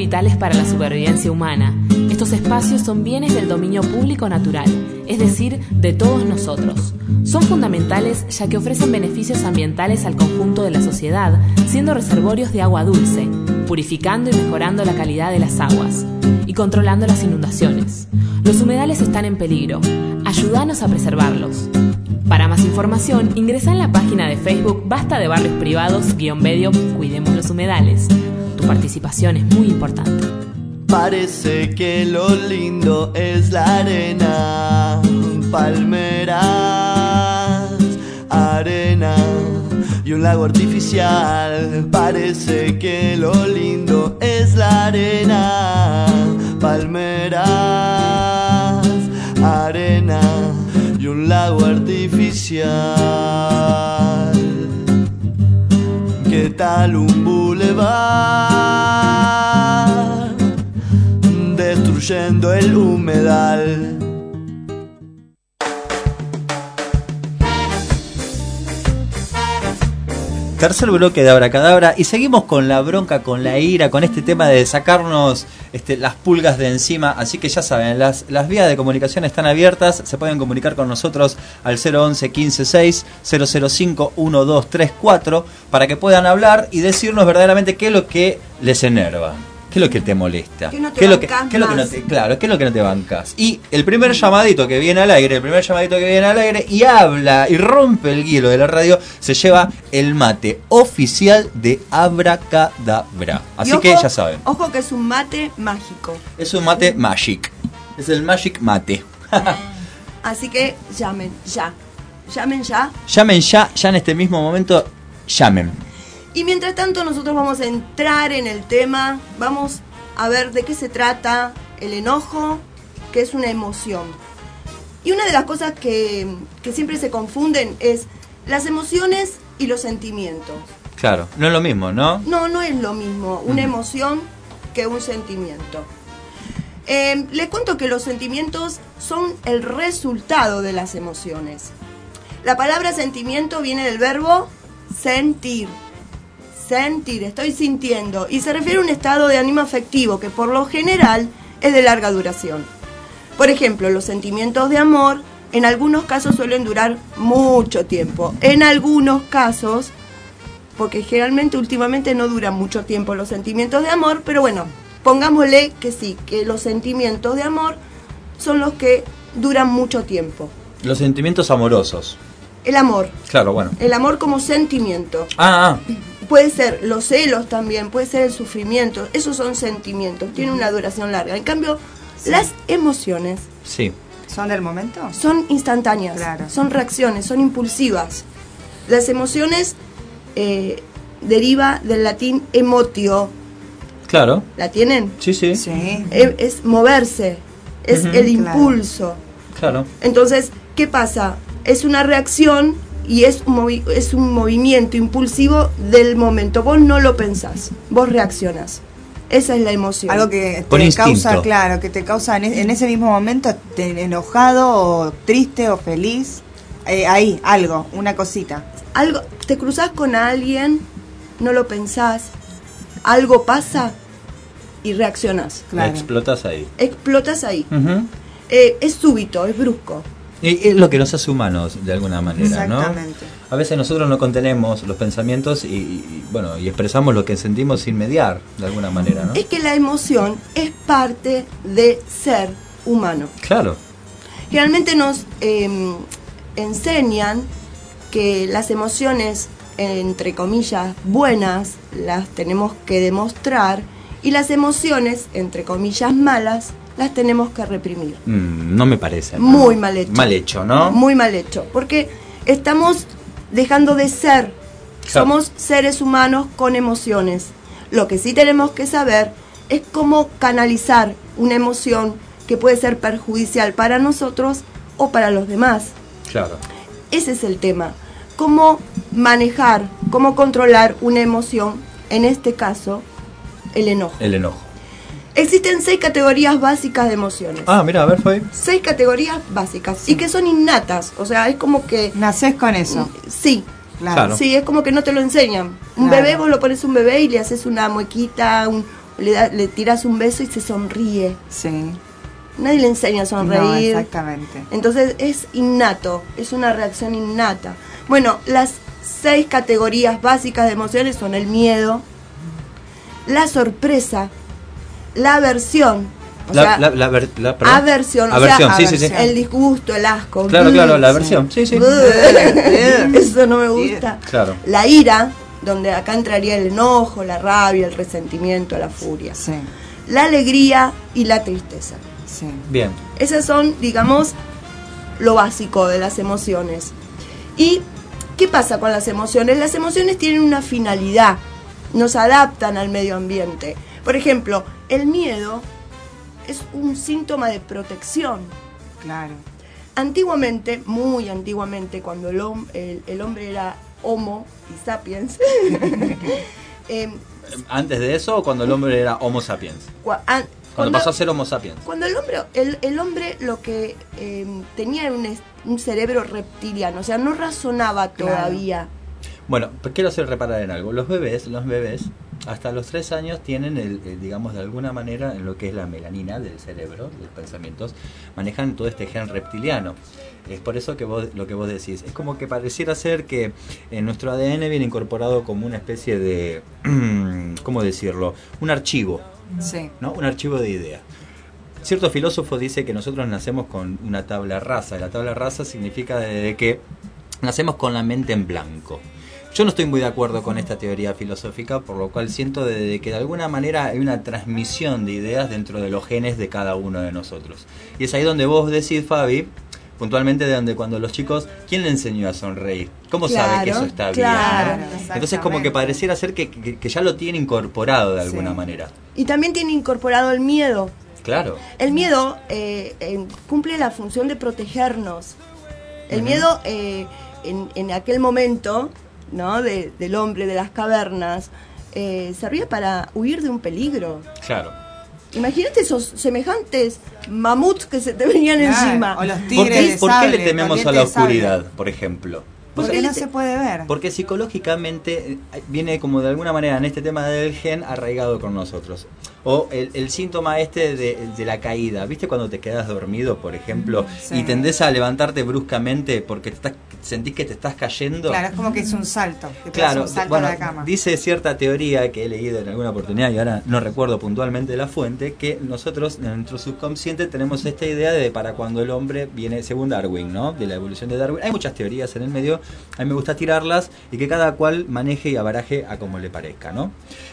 Vitales para la supervivencia humana. Estos espacios son bienes del dominio público natural, es decir, de todos nosotros. Son fundamentales ya que ofrecen beneficios ambientales al conjunto de la sociedad, siendo reservorios de agua dulce, purificando y mejorando la calidad de las aguas y controlando las inundaciones. Los humedales están en peligro. Ayúdanos a preservarlos. Para más información, ingresa en la página de Facebook Basta de Barrios Privados, guion medio, Cuidemos los Humedales. Tu participación es muy importante. Parece que lo lindo es la arena, palmeras, arena y un lago artificial. Parece que lo lindo es la arena, palmeras, arena y un lago artificial. ¿Qué tal un bulevar destruyendo el humedal? Tercer bloque de Abracadabra y seguimos con la bronca, con la ira, con este tema de sacarnos este, las pulgas de encima. Así que ya saben, las, las vías de comunicación están abiertas. Se pueden comunicar con nosotros al 011 156 005 1234 para que puedan hablar y decirnos verdaderamente qué es lo que les enerva. ¿Qué es lo que te molesta? ¿Qué no te ¿Qué es lo que, qué es lo que no te- claro, ¿qué es lo que no te bancas? Y el primer llamadito que viene al aire, el primer llamadito que viene al aire y habla y rompe el hielo de la radio, se lleva el mate oficial de Abracadabra. Así que ya saben, Ojo que es un mate mágico. es un mate magic. Es el magic mate. Así que llamen ya. Llamen ya. Llamen ya, ya en este mismo momento, llamen. Y mientras tanto nosotros vamos a entrar en el tema, vamos a ver de qué se trata el enojo, que es una emoción. Y una de las cosas que, que siempre se confunden es las emociones y los sentimientos. Claro, no es lo mismo, ¿no? No, no es lo mismo una emoción que un sentimiento. Eh, les cuento que los sentimientos son el resultado de las emociones. La palabra sentimiento viene del verbo sentir. Sentir, estoy sintiendo. Y se refiere a un estado de ánimo afectivo que por lo general es de larga duración. Por ejemplo, los sentimientos de amor en algunos casos suelen durar mucho tiempo. En algunos casos, porque generalmente últimamente no duran mucho tiempo los sentimientos de amor, pero bueno, pongámosle que sí, que los sentimientos de amor son los que duran mucho tiempo. Los sentimientos amorosos. El amor, Claro, bueno. el amor como sentimiento. Ah, ah, Puede ser los celos también, puede ser el sufrimiento, esos son sentimientos, tienen una duración larga. En cambio, las emociones sí. ¿Son del momento? son instantáneas, son reacciones, son impulsivas. Las emociones eh, deriva del latín emotio. Claro. ¿La tienen? Sí, sí. E- Es, moverse, es el Claro. impulso. Claro. Entonces, ¿qué pasa? Es una reacción y es un, movi- es un movimiento impulsivo del momento. Vos no lo pensás, vos reaccionás. Esa es la emoción. Algo que te causa, claro, que te causa en, en ese mismo momento te- enojado o triste o feliz. Eh, ahí, algo, una cosita. Algo, te cruzás con alguien, no lo pensás, algo pasa y reaccionás. Explotas ahí. Explotas ahí. Eh, es súbito, es brusco. Y es lo que nos hace humanos, de alguna manera, ¿no? Exactamente. A veces nosotros no contenemos los pensamientos y, y, bueno, y expresamos lo que sentimos sin mediar, de alguna manera, ¿no? Es que la emoción es parte de ser humano. Claro. Generalmente nos eh, enseñan que las emociones, entre comillas, buenas, las tenemos que demostrar y las emociones, entre comillas, malas, las tenemos que reprimir. Mm, no me parece. Muy mal hecho. Mal hecho, ¿no? Muy mal hecho, porque estamos dejando de ser. Claro. Somos seres humanos con emociones. Lo que sí tenemos que saber es cómo canalizar una emoción que puede ser perjudicial para nosotros o para los demás. Claro. Ese es el tema. Cómo manejar, cómo controlar una emoción, en este caso, el enojo. El enojo. Existen seis categorías básicas de emociones. Ah, mira, a ver, fue. Seis categorías básicas y que son innatas, o sea, es como que... Naces con eso. Sí. Claro. Sí, es como que no te lo enseñan. Un Claro. bebé, vos lo pones un bebé y le haces una muequita, un- le, da- le tiras un beso y se sonríe. Sí. Nadie le enseña a No, sonreír. exactamente. Entonces es innato, es una reacción innata. Bueno, las seis categorías básicas de emociones son el miedo, la sorpresa, la aversión, o La, sea, la, la, ver- la- perdón. aversión, o Aversión, sea, sí, sí, sí. el disgusto, el asco. Claro, claro, la aversión, sí, sí. Eso no me gusta. Claro. La ira, donde acá entraría el enojo, la rabia, el resentimiento, la furia. La alegría y la tristeza. Bien. Esas son, digamos, lo básico de las emociones. ¿Y qué pasa con las emociones? Las emociones tienen una finalidad, nos adaptan al medio ambiente. Por ejemplo, el miedo es un síntoma de protección. Claro. Antiguamente, muy antiguamente, cuando el, hom- el- el hombre era homo y sapiens, em, ¿Antes de eso o cuando el hombre era Homo sapiens? cua- an- Cuando pasó a ser Homo sapiens. Cuando el hombre, el, el hombre lo que eh, tenía era un, cerebro reptiliano, o sea, no razonaba Claro. todavía. Bueno, pues quiero hacer reparar en algo. Los bebés, los bebés, hasta los tres años tienen, el, el, digamos, de alguna manera, en lo que es la melanina del cerebro, de los pensamientos, manejan todo este gen reptiliano. Es por eso que vos, lo que vos decís. Es como que pareciera ser que en nuestro ADN viene incorporado como una especie de, ¿cómo decirlo? Un archivo, Sí. ¿no? Un archivo de ideas. Cierto filósofo dice que nosotros nacemos con una tabla rasa. La tabla rasa significa de que nacemos con la mente en blanco. Yo no estoy muy de acuerdo con esta teoría filosófica, por lo cual siento de, que de alguna manera hay una transmisión de ideas dentro de los genes de cada uno de nosotros. Y es ahí donde vos decís, Fabi, puntualmente de donde cuando los chicos, ¿quién le enseñó a sonreír? ¿Cómo sabe que eso está claro, bien? ¿no? Entonces como que pareciera ser que, que- que ya lo tiene incorporado de alguna manera. Y también tiene incorporado el miedo. Claro. El miedo eh, eh, cumple la función de protegernos. El miedo eh, en, en aquel momento ¿no? de- del hombre de las cavernas eh, servía para huir de un peligro. Claro. Imagínate esos semejantes mamuts que se te venían Claro, encima. o los ¿Por tigres qué, de por qué le tememos a la oscuridad, por ejemplo? Porque no se puede ver. Porque psicológicamente eh, viene como de alguna manera en este tema del gen arraigado con nosotros. O el, el síntoma este de, de la caída. ¿Viste cuando te quedas dormido, por ejemplo, Sí. y tendés a levantarte bruscamente porque te estás- sentís que te estás cayendo? Claro, es como que es un salto. Te Claro, un salto bueno, a la cama. dice cierta teoría que he leído en alguna oportunidad y ahora no recuerdo puntualmente la fuente, que nosotros en nuestro subconsciente tenemos esta idea de para cuando el hombre viene, según Darwin, ¿no? De la evolución de Darwin. Hay muchas teorías en el medio, a mí me gusta tirarlas y que cada cual maneje y abaraje a como le parezca, ¿no?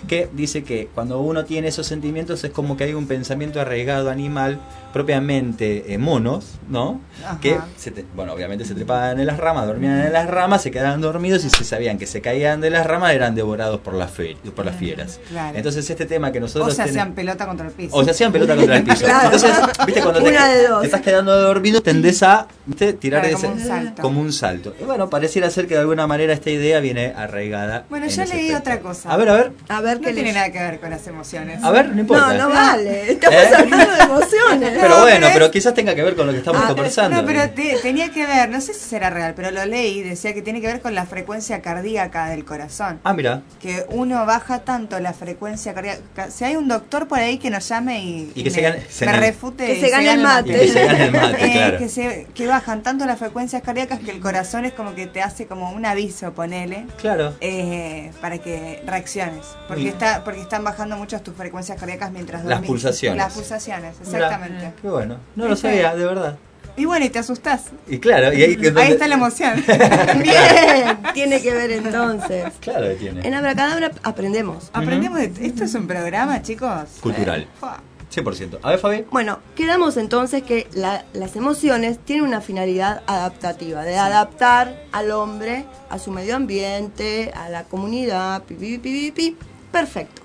Que dice que cuando uno tiene esos sentimientos es como que hay un pensamiento arraigado animal propiamente eh, monos, ¿no? Ajá. Que, se te- bueno, obviamente se trepaban en las ramas, dormían en las ramas, se quedaban dormidos y se sabían que se caían de las ramas eran devorados por las, fe- por las fieras. Claro. Entonces este tema que o nosotros se tenemos- hacían pelota contra el piso. o se hacían pelota contra el piso. Claro. Entonces, viste, cuando te, estás quedando dormido, tendés a ¿viste? tirar Claro, ese, como un salto. como un salto. Y bueno, pareciera ser que de alguna manera esta idea viene arraigada. Bueno, en yo ese leí aspecto. otra cosa. A ver, a ver. A ver no qué tiene les- nada que ver con las emociones. A ver, no importa. No, no vale. Estamos ¿Eh? hablando de emociones. Pero No, bueno, pero quizás tenga que ver con lo que estamos Ah, conversando. No, pero te- tenía que ver, no sé si será real, pero lo leí, decía que tiene que ver con la frecuencia cardíaca del corazón. Ah, mira. Que uno baja tanto la frecuencia cardíaca. Si hay un doctor por ahí que nos llame y, Y que se me, gane- se me gane- refute. Que se gane el mate. Y que se gane el mate, Eh, claro. que, se- que bajan tanto las frecuencias cardíacas que el corazón es como que te hace como un aviso, ponele. Claro. eh, para que reacciones. Porque, Muy- está, porque están bajando mucho tus frecuencias cardíacas mientras Las dormís. pulsaciones. Las pulsaciones, exactamente. Qué bueno. No lo sabía, de verdad. Y bueno, y te asustás. Y claro, y ahí, Ahí está la emoción. Bien, tiene que ver entonces. Claro que tiene. En Abracadabra aprendemos. Aprendemos de esto es un programa, chicos. Cultural. Fua. 100%. A ver, Fabi. Bueno, quedamos entonces que la- las emociones tienen una finalidad adaptativa, de adaptar al hombre a su medio ambiente, a la comunidad, pi, pi, pi, pi, pi. perfecto.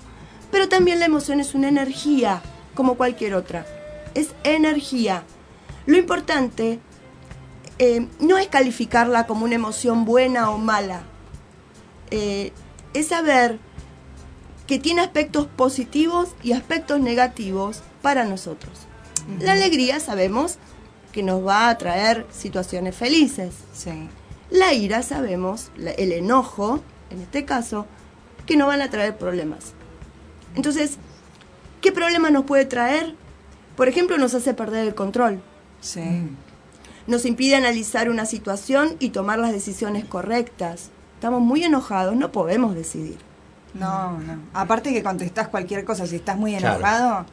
Pero también la emoción es una energía, como cualquier otra. Es energía. Lo importante eh, no es calificarla como una emoción buena o mala. Eh, es saber que tiene aspectos positivos y aspectos negativos para nosotros. La alegría sabemos que nos va a traer situaciones felices. La ira sabemos, la- el enojo, en este caso, que nos van a traer problemas. Entonces, ¿qué problema nos puede traer? Por ejemplo, nos hace perder el control. Nos impide analizar una situación y tomar las decisiones correctas. Estamos muy enojados, no podemos decidir. No, no. Aparte que contestás cualquier cosa, si estás muy Claro. enojado,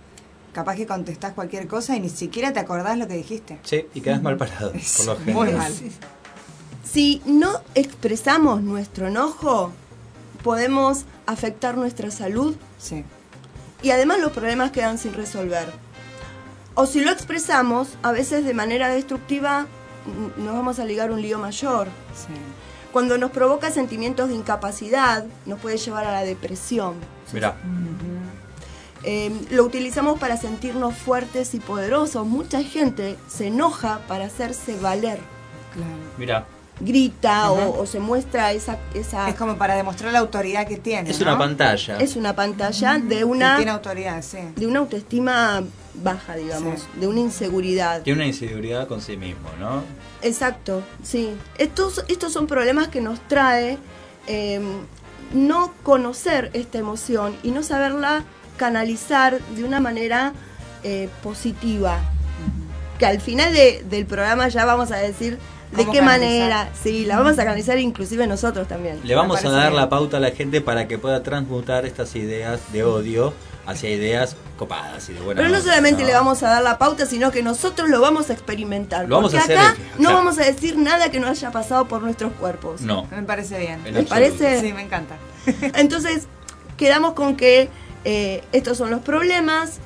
capaz que contestás cualquier cosa y ni siquiera te acordás lo que dijiste. Sí, y quedas mal parado. Por lo general. Muy mal. Si no expresamos nuestro enojo, podemos afectar nuestra salud Sí. y además los problemas quedan sin resolver. O si lo expresamos, a veces de manera destructiva, nos vamos a ligar un lío mayor. Cuando nos provoca sentimientos de incapacidad, nos puede llevar a la depresión. Mirá. Eh, lo utilizamos para sentirnos fuertes y poderosos. Mucha gente se enoja para hacerse valer. Mirá. Grita o, o se muestra esa, esa... Es como para demostrar la autoridad que tiene. Es ¿no? una pantalla. Es una pantalla de Que una, tiene autoridad, sí. de una autoestima baja, digamos, Sí. de una inseguridad. Tiene una inseguridad con sí mismo, ¿no? Exacto, sí. Estos, estos son problemas que nos trae eh, no conocer esta emoción y no saberla canalizar de una manera eh, positiva. Que al final de- del programa ya vamos a decir de ¿Cómo qué canalizar? manera, sí, la vamos a canalizar inclusive nosotros también. Le vamos a dar bien. la pauta a la gente para que pueda transmutar estas ideas de odio hacia ideas copadas y de buena Pero no onda, solamente ¿no? le vamos a dar la pauta, sino que nosotros lo vamos a experimentar. Lo vamos porque a hacer acá en- no vamos a decir nada que no haya pasado por nuestros cuerpos. No. Me parece bien. En ¿Les absoluto. parece? Sí, me encanta. Entonces, quedamos con que eh, estos son los problemas.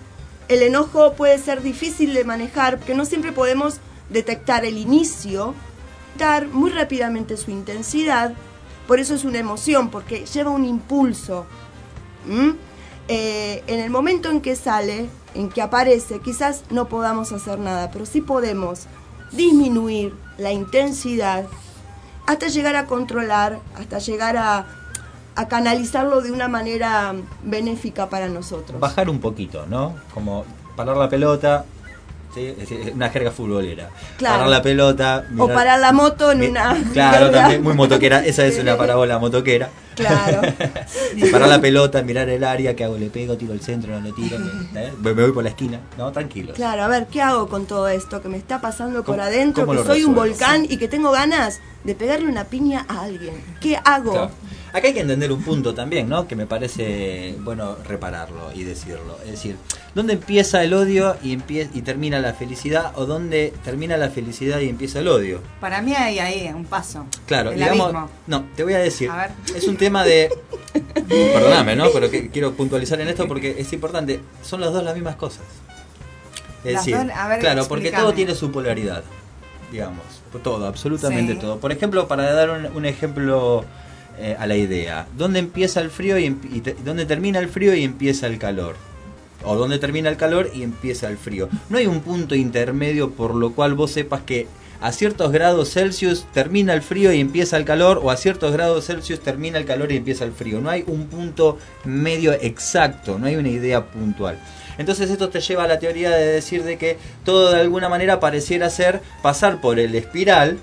El enojo puede ser difícil de manejar porque no siempre podemos detectar el inicio, dar muy rápidamente su intensidad. Por eso es una emoción, porque lleva un impulso. ¿Mm? Eh, en el momento en que sale, en que aparece, quizás no podamos hacer nada, pero sí podemos disminuir la intensidad hasta llegar a controlar, hasta llegar a, a canalizarlo de una manera benéfica para nosotros. Bajar un poquito, ¿no? Como parar la pelota, una jerga futbolera. Claro. Parar la pelota. o parar la moto en mi- una... Claro, ¿verdad? también muy motoquera. Esa es una parábola motoquera. Claro. Parar la pelota, mirar el área, ¿qué hago? ¿Le pego, tiro el centro, no lo tiro? ¿Me, eh? me voy por la esquina? No, tranquilo. Claro, a ver, ¿qué hago con todo esto que me está pasando por ¿Cómo- adentro? Que soy un volcán y que tengo ganas de pegarle una piña a alguien. ¿Qué hago? Claro. Acá hay que entender un punto también, ¿no? Que me parece bueno repararlo y decirlo. Es decir, ¿dónde empieza el odio y, empie- y termina la felicidad? ¿O dónde termina la felicidad y empieza el odio? Para mí hay ahí un paso. Claro, El digamos. abismo. No, te voy a decir. A ver. Es un tema de. Perdóname, ¿no? Pero que quiero puntualizar en esto porque es importante. Son las dos las mismas cosas. Es Las decir, dos- a ver, claro, porque todo tiene su polaridad. Digamos. Todo, absolutamente Sí. todo. Por ejemplo, para dar un, un ejemplo eh, a la idea. ¿Dónde empieza el frío y, y dónde termina el frío y empieza el calor? O dónde termina el calor y empieza el frío. No hay un punto intermedio por lo cual vos sepas que a ciertos grados Celsius termina el frío y empieza el calor, o a ciertos grados Celsius termina el calor y empieza el frío. No hay un punto medio exacto, no hay una idea puntual. Entonces esto te lleva a la teoría de decir de que todo de alguna manera pareciera ser pasar por el espiral,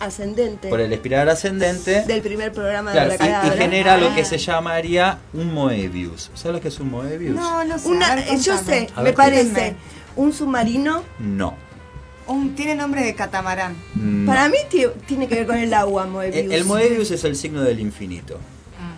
Ascendente. por el espiral ascendente, Del primer programa Claro, de y- la y, cadabra. genera lo que Ah. se llamaría un Moebius. ¿Sabes lo que es un Moebius? No, no sé. Una, a ver, yo sé, me parece. Un submarino. No. Un, tiene nombre de catamarán. No. Para mí ti- tiene que ver con el agua, Moebius. El, el Moebius es el signo del infinito.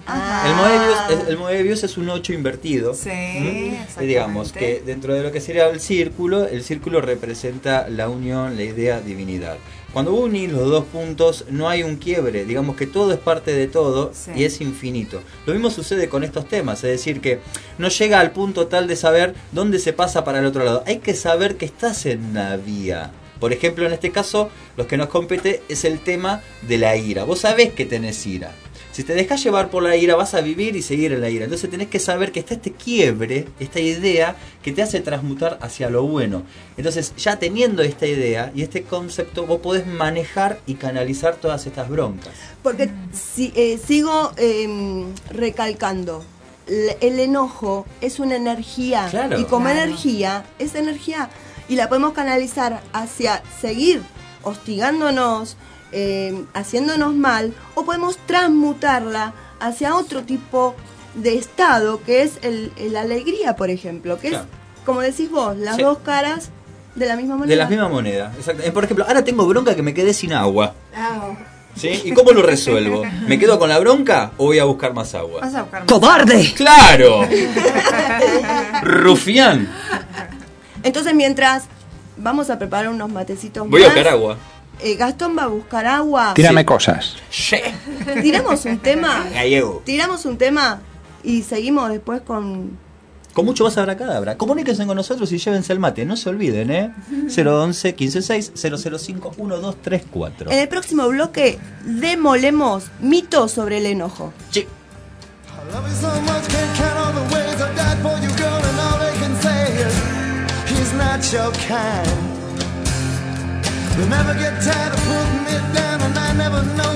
Ah. El Moebius, es, el Moebius es un 8 invertido. Sí, ¿Mm? Y digamos que dentro de lo que sería el círculo, el círculo representa la unión, la idea, divinidad. Cuando vos unís los dos puntos, no hay un quiebre, digamos que todo es parte de todo Sí. y es infinito. Lo mismo sucede con estos temas, es decir, que no llega al punto tal de saber dónde se pasa para el otro lado. Hay que saber que estás en una vía. Por ejemplo, en este caso, los que nos compete es el tema de la ira. Vos sabés que tenés ira. Si te dejas llevar por la ira, vas a vivir y seguir en la ira. Entonces tenés que saber que está este quiebre, esta idea que te hace transmutar hacia lo bueno. Entonces, ya teniendo esta idea y este concepto, vos podés manejar y canalizar todas estas broncas. Porque si, eh, sigo eh, recalcando. El enojo es una energía. Claro. Y como Claro. energía, es energía. Y la podemos canalizar hacia seguir hostigándonos, eh, haciéndonos mal, o podemos transmutarla hacia otro tipo de estado, que es el, el- la alegría, por ejemplo, que Claro. es, como decís vos, las Sí. dos caras de la misma moneda. De la misma moneda. Exacto. Eh, Por ejemplo, ahora tengo bronca que me quedé sin agua. Ah, ¿Sí? ¿Y cómo lo resuelvo? ¿Me quedo con la bronca o voy a buscar más agua? vas a buscar más. ¡Cobarde! ¡Claro! ¡Rufián! Entonces, mientras vamos a preparar unos matecitos Voy a más, buscar agua. Eh, Gastón va a buscar agua. Tírame cosas. Tiramos un tema. Gallego. Tiramos un tema y seguimos después con. Con mucho más abracadabra. Comuníquense con nosotros y llévense el mate. No se olviden, ¿eh? 011 156 005 1234. En el próximo bloque demolemos mitos sobre el enojo. Sí. They never get tired of putting me down, and I never know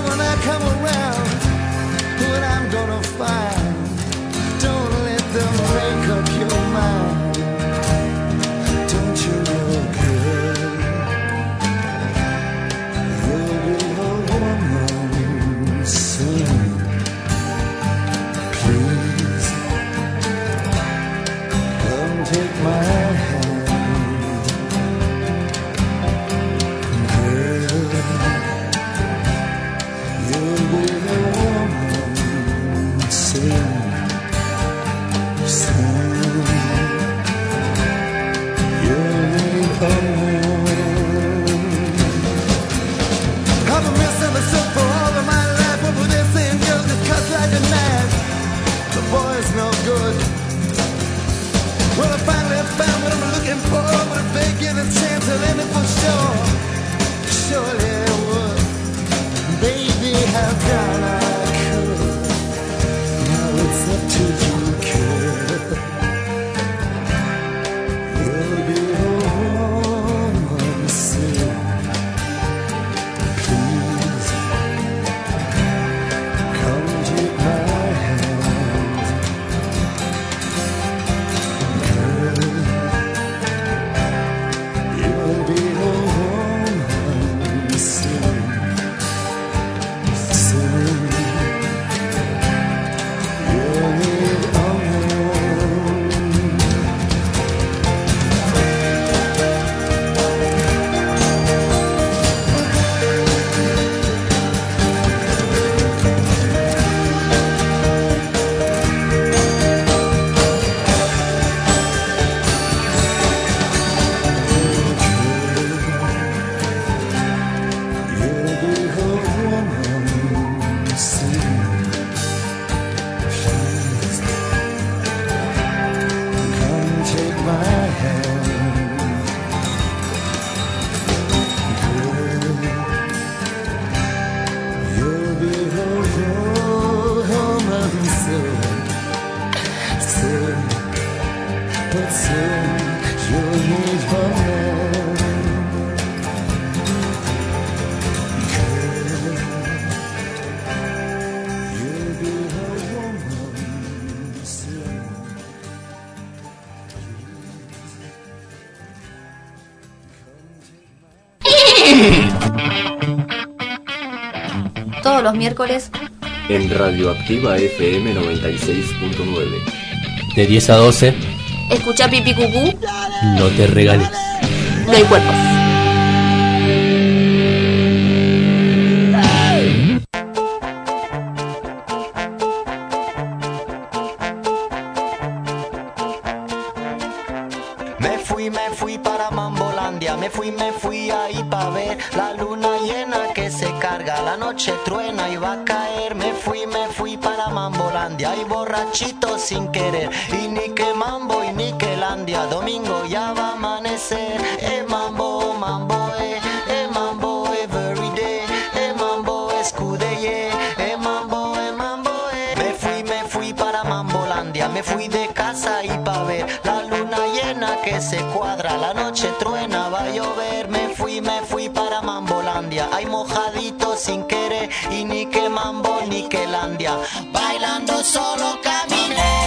the chance of for sure. Surely. miércoles en Radioactiva FM 96.9. De 10 a 12. Escucha Pipi Cucú. No te regales. No hay cuerpos. Mambolandia y borrachitos sin querer. Y ni que mambo y ni que landia. Domingo ya va a amanecer. Eh mambo mambo eh, eh mambo every day. Eh mambo escudeye eh mambo eh mambo eh. Me fui me fui para Mambolandia me fui de casa y pa ver la luna que se cuadra, la noche truena, va a llover, me fui, me fui para Mambolandia, hay mojadito sin querer y ni que Mambo ni que Landia, bailando solo caminé.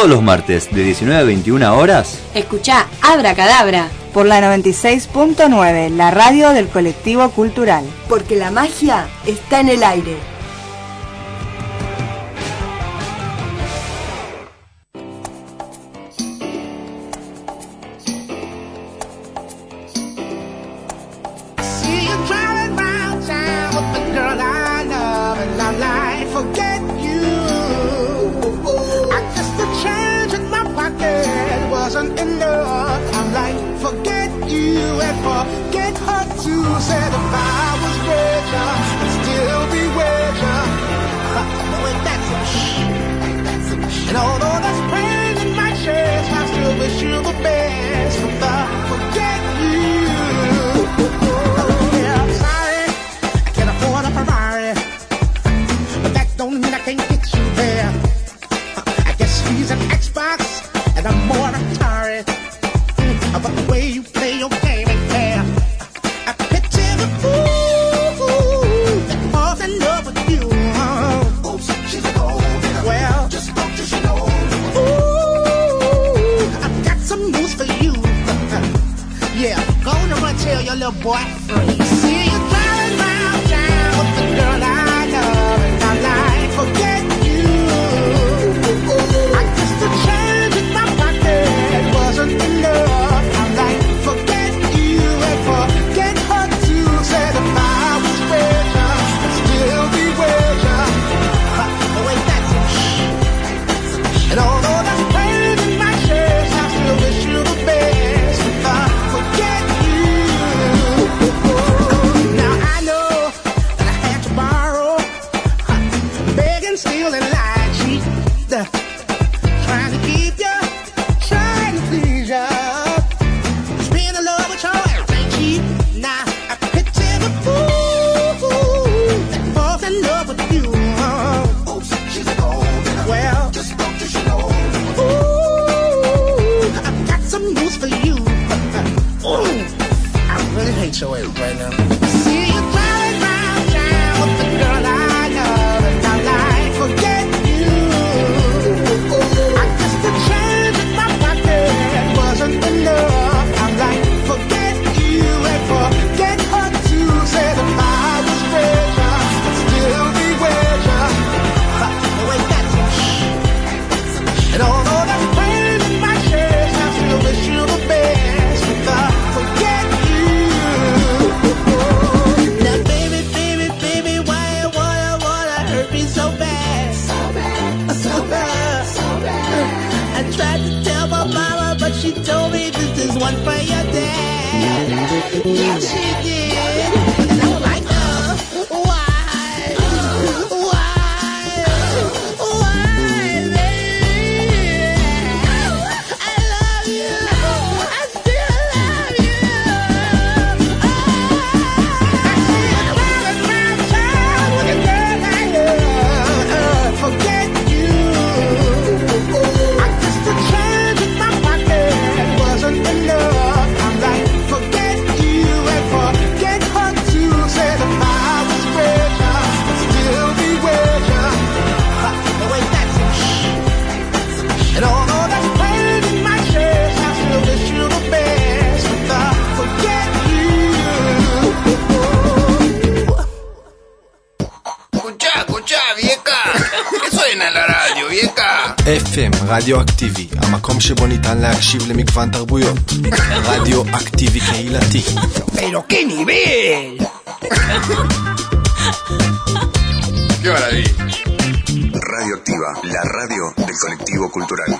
todos los martes de 19 a 21 horas. Escucha Abra Cadabra por la 96.9, la radio del colectivo cultural. Porque la magia está en el aire. Xbox and I'm more tired. ניתן להקשיב למגוון תרבויות. רדיו אקטיבי קהילתי. Pero qué nivel. ¡Qué maravilla! Radioactiva, la radio del colectivo cultural.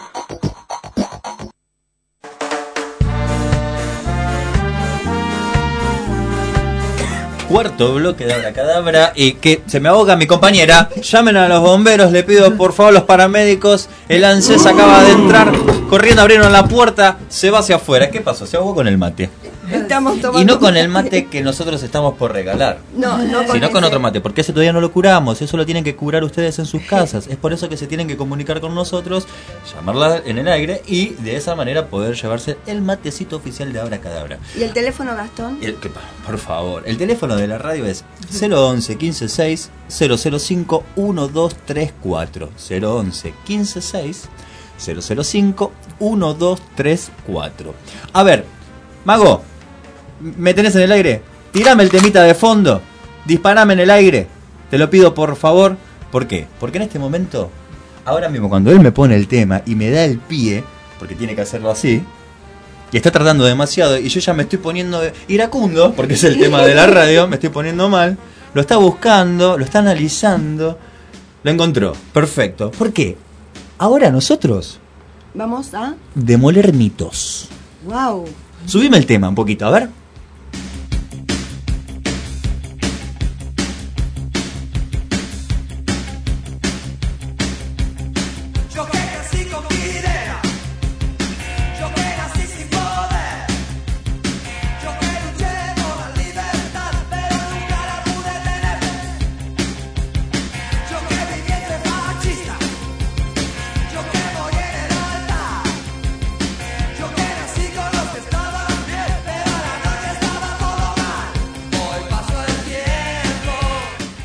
Cuarto bloque de Abracadabra y que se me ahoga mi compañera. Llamen a los bomberos, le pido por favor los paramédicos. El ANSES acaba de entrar, corriendo abrieron la puerta, se va hacia afuera. ¿Qué pasó? Se ahogó con el mate. Estamos tomando. Y no con el mate que nosotros estamos por regalar. No, no con sino con ese. otro mate, porque ese todavía no lo curamos, eso lo tienen que curar ustedes en sus casas. Es por eso que se tienen que comunicar con nosotros, llamarla en el aire y de esa manera poder llevarse el matecito oficial de Abracadabra. ¿Y el teléfono, Gastón? El- que- por favor, el teléfono de la radio es 011 156 005 1234. 011 156 005 1234. A ver, Mago, ¿me tenés en el aire? Tirame el temita de fondo. Disparame en el aire. Te lo pido por favor. ¿Por qué? Porque en este momento, ahora mismo cuando él me pone el tema y me da el pie, porque tiene que hacerlo así, y está tratando demasiado y yo ya me estoy poniendo iracundo, porque es el tema de la radio, me estoy poniendo mal, lo está buscando, lo está analizando, lo encontró, perfecto. ¿Por qué? Ahora nosotros, Vamos a. demoler mitos. ¡Wow! Subime el tema un poquito, a ver.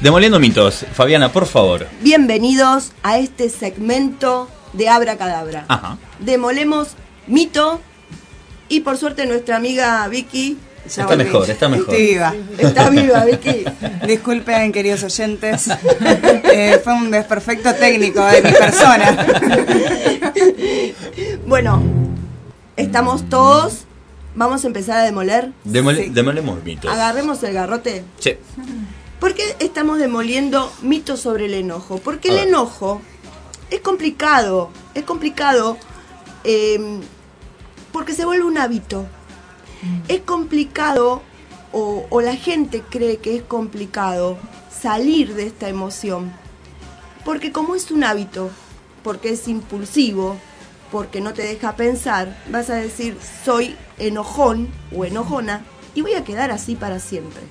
Demoliendo mitos, Fabiana, por favor. Bienvenidos a este segmento de Abra Cadabra. Ajá. Demolemos mito y por suerte nuestra amiga Vicky. ya Está volví. mejor, está mejor. Estoy viva. Está viva, Vicky. Disculpen, queridos oyentes. Eh, fue un desperfecto técnico de mi persona. Bueno, estamos todos. Vamos a empezar a demoler. Demole- Demolemos mitos. Agarremos el garrote. Sí. ¿Por qué estamos demoliendo mitos sobre el enojo? Porque el enojo es complicado, es complicado eh, porque se vuelve un hábito. Es complicado o, o la gente cree que es complicado salir de esta emoción. Porque como es un hábito, porque es impulsivo, porque no te deja pensar, vas a decir soy enojón o enojona y voy a quedar así para siempre.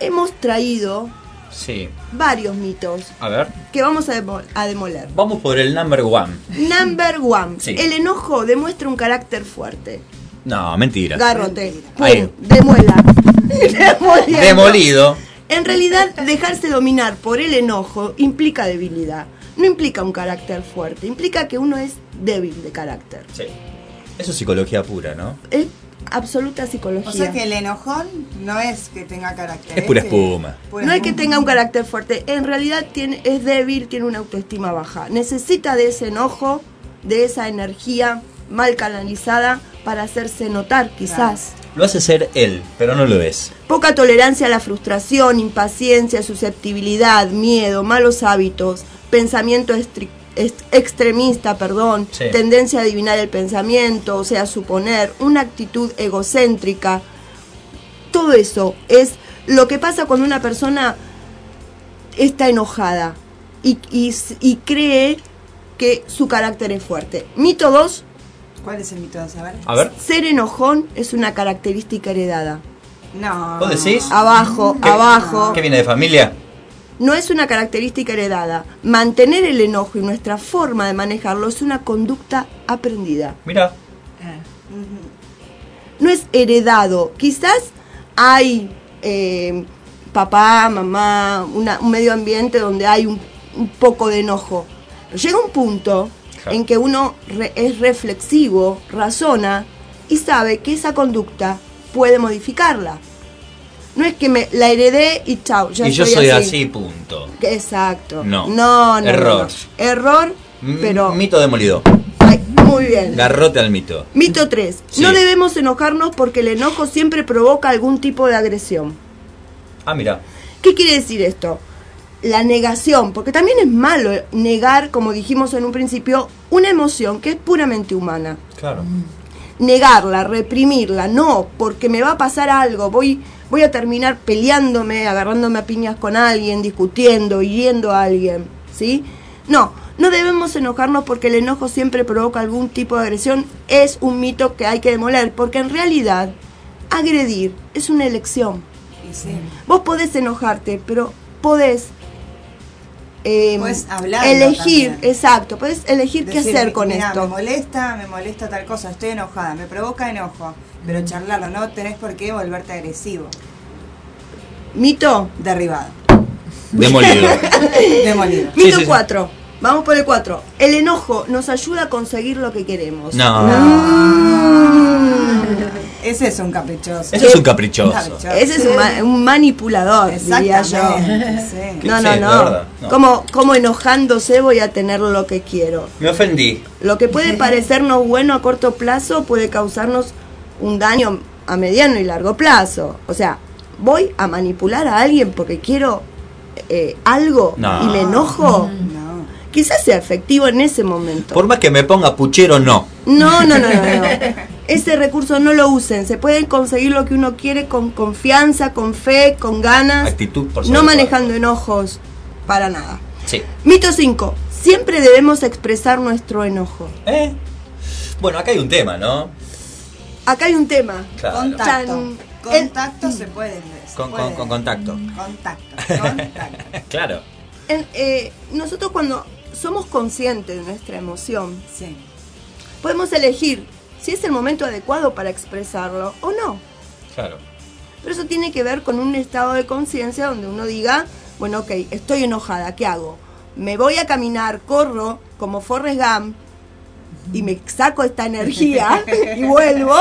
Hemos traído Sí. varios mitos A ver. que vamos a, demo- a demoler. Vamos por el number one. Number one. Sí. El enojo demuestra un carácter fuerte. No, mentira. Garrote. Pum, demuela. Demoliendo. Demolido. En realidad, dejarse dominar por el enojo implica debilidad. No implica un carácter fuerte, implica que uno es débil de carácter. Sí. Eso es psicología pura, ¿no? Es absoluta psicología. O sea que el enojón no es que tenga carácter. Es pura que- espuma. pura No es que tenga un carácter fuerte, en realidad tiene, es débil, tiene una autoestima baja. Necesita de ese enojo, de esa energía mal canalizada para hacerse notar, quizás. Lo hace ser él, pero no lo es. Poca tolerancia a la frustración, impaciencia, susceptibilidad, miedo, malos hábitos, pensamiento estri- est- extremista, perdón, Sí. tendencia a adivinar el pensamiento, o sea, suponer, una actitud egocéntrica. Todo eso es lo que pasa cuando una persona está enojada y, y s- y cree que su carácter es fuerte. Mito 2, ¿Cuál es el mito de saber? A ver. ser enojón es una característica heredada. No. ¿Vos decís? Abajo, ¿Qué- abajo. ¿Qué viene de familia? No es una característica heredada. Mantener el enojo y nuestra forma de manejarlo es una conducta aprendida. Mira. No es heredado. Quizás hay eh, papá, mamá, una- un medio ambiente donde hay un, un poco de enojo. Pero llega un punto en que uno re- es reflexivo, razona y sabe que esa conducta puede modificarla. No es que me la heredé y chao, ya y yo soy, así, punto. Exacto. No. No, no, Error. no. Error, pero Mito demolido. muy bien. Garrote al mito. Mito 3. Sí. No debemos enojarnos porque el enojo siempre provoca algún tipo de agresión. Ah, mira. ¿Qué quiere decir esto? La negación, porque también es malo negar, como dijimos en un principio, una emoción que es puramente humana. Claro. Negarla, reprimirla, no, porque me va a pasar algo, voy, voy a terminar peleándome, agarrándome a piñas con alguien, discutiendo, hiriendo a alguien, ¿sí? No, no debemos enojarnos porque el enojo siempre provoca algún tipo de agresión, es un mito que hay que demoler, porque en realidad agredir es una elección. Sí. Vos podés enojarte, pero podés eh, elegir, también. exacto, podés elegir qué hacer con "Mirá, esto. Me molesta, me molesta tal cosa, estoy enojada, me provoca enojo. Pero charlarlo, no tenés por qué volverte agresivo. Mito Derribado. Demolido. Demolido. Mito sí, sí. 4. Vamos por el 4. El enojo nos ayuda a conseguir lo que queremos. Ese es un caprichoso. Eso es un caprichoso. Ese es un, ma- un manipulador, diría yo. Sí. No, no, no. no. Como, como enojándose voy a tener lo que quiero. Me ofendí. Lo que puede parecernos bueno a corto plazo puede causarnos un daño a mediano y largo plazo. O sea, voy a manipular a alguien porque quiero eh, algo No. y me enojo. Quizás sea efectivo en ese momento. Por más que me ponga puchero, no. No, no, no, no, no. Ese recurso no lo usen. Se puede conseguir lo que uno quiere con confianza, con fe, con ganas. Actitud por No manejando enojos para nada. Sí. Mito 5. Siempre debemos expresar nuestro enojo. ¿Eh? Bueno, acá hay un tema, ¿no? Acá hay un tema. Claro. Contacto. Contacto se puede. se Con, puede. con, con contacto. Contacto. Contacto. Claro. En- eh, nosotros cuando somos conscientes de nuestra emoción, Sí. podemos elegir si es el momento adecuado para expresarlo o no. Claro. Pero eso tiene que ver con un estado de conciencia donde uno diga, bueno, ok, estoy enojada, ¿qué hago? ¿Me voy a caminar, corro como Forrest Gump y me saco esta energía y vuelvo?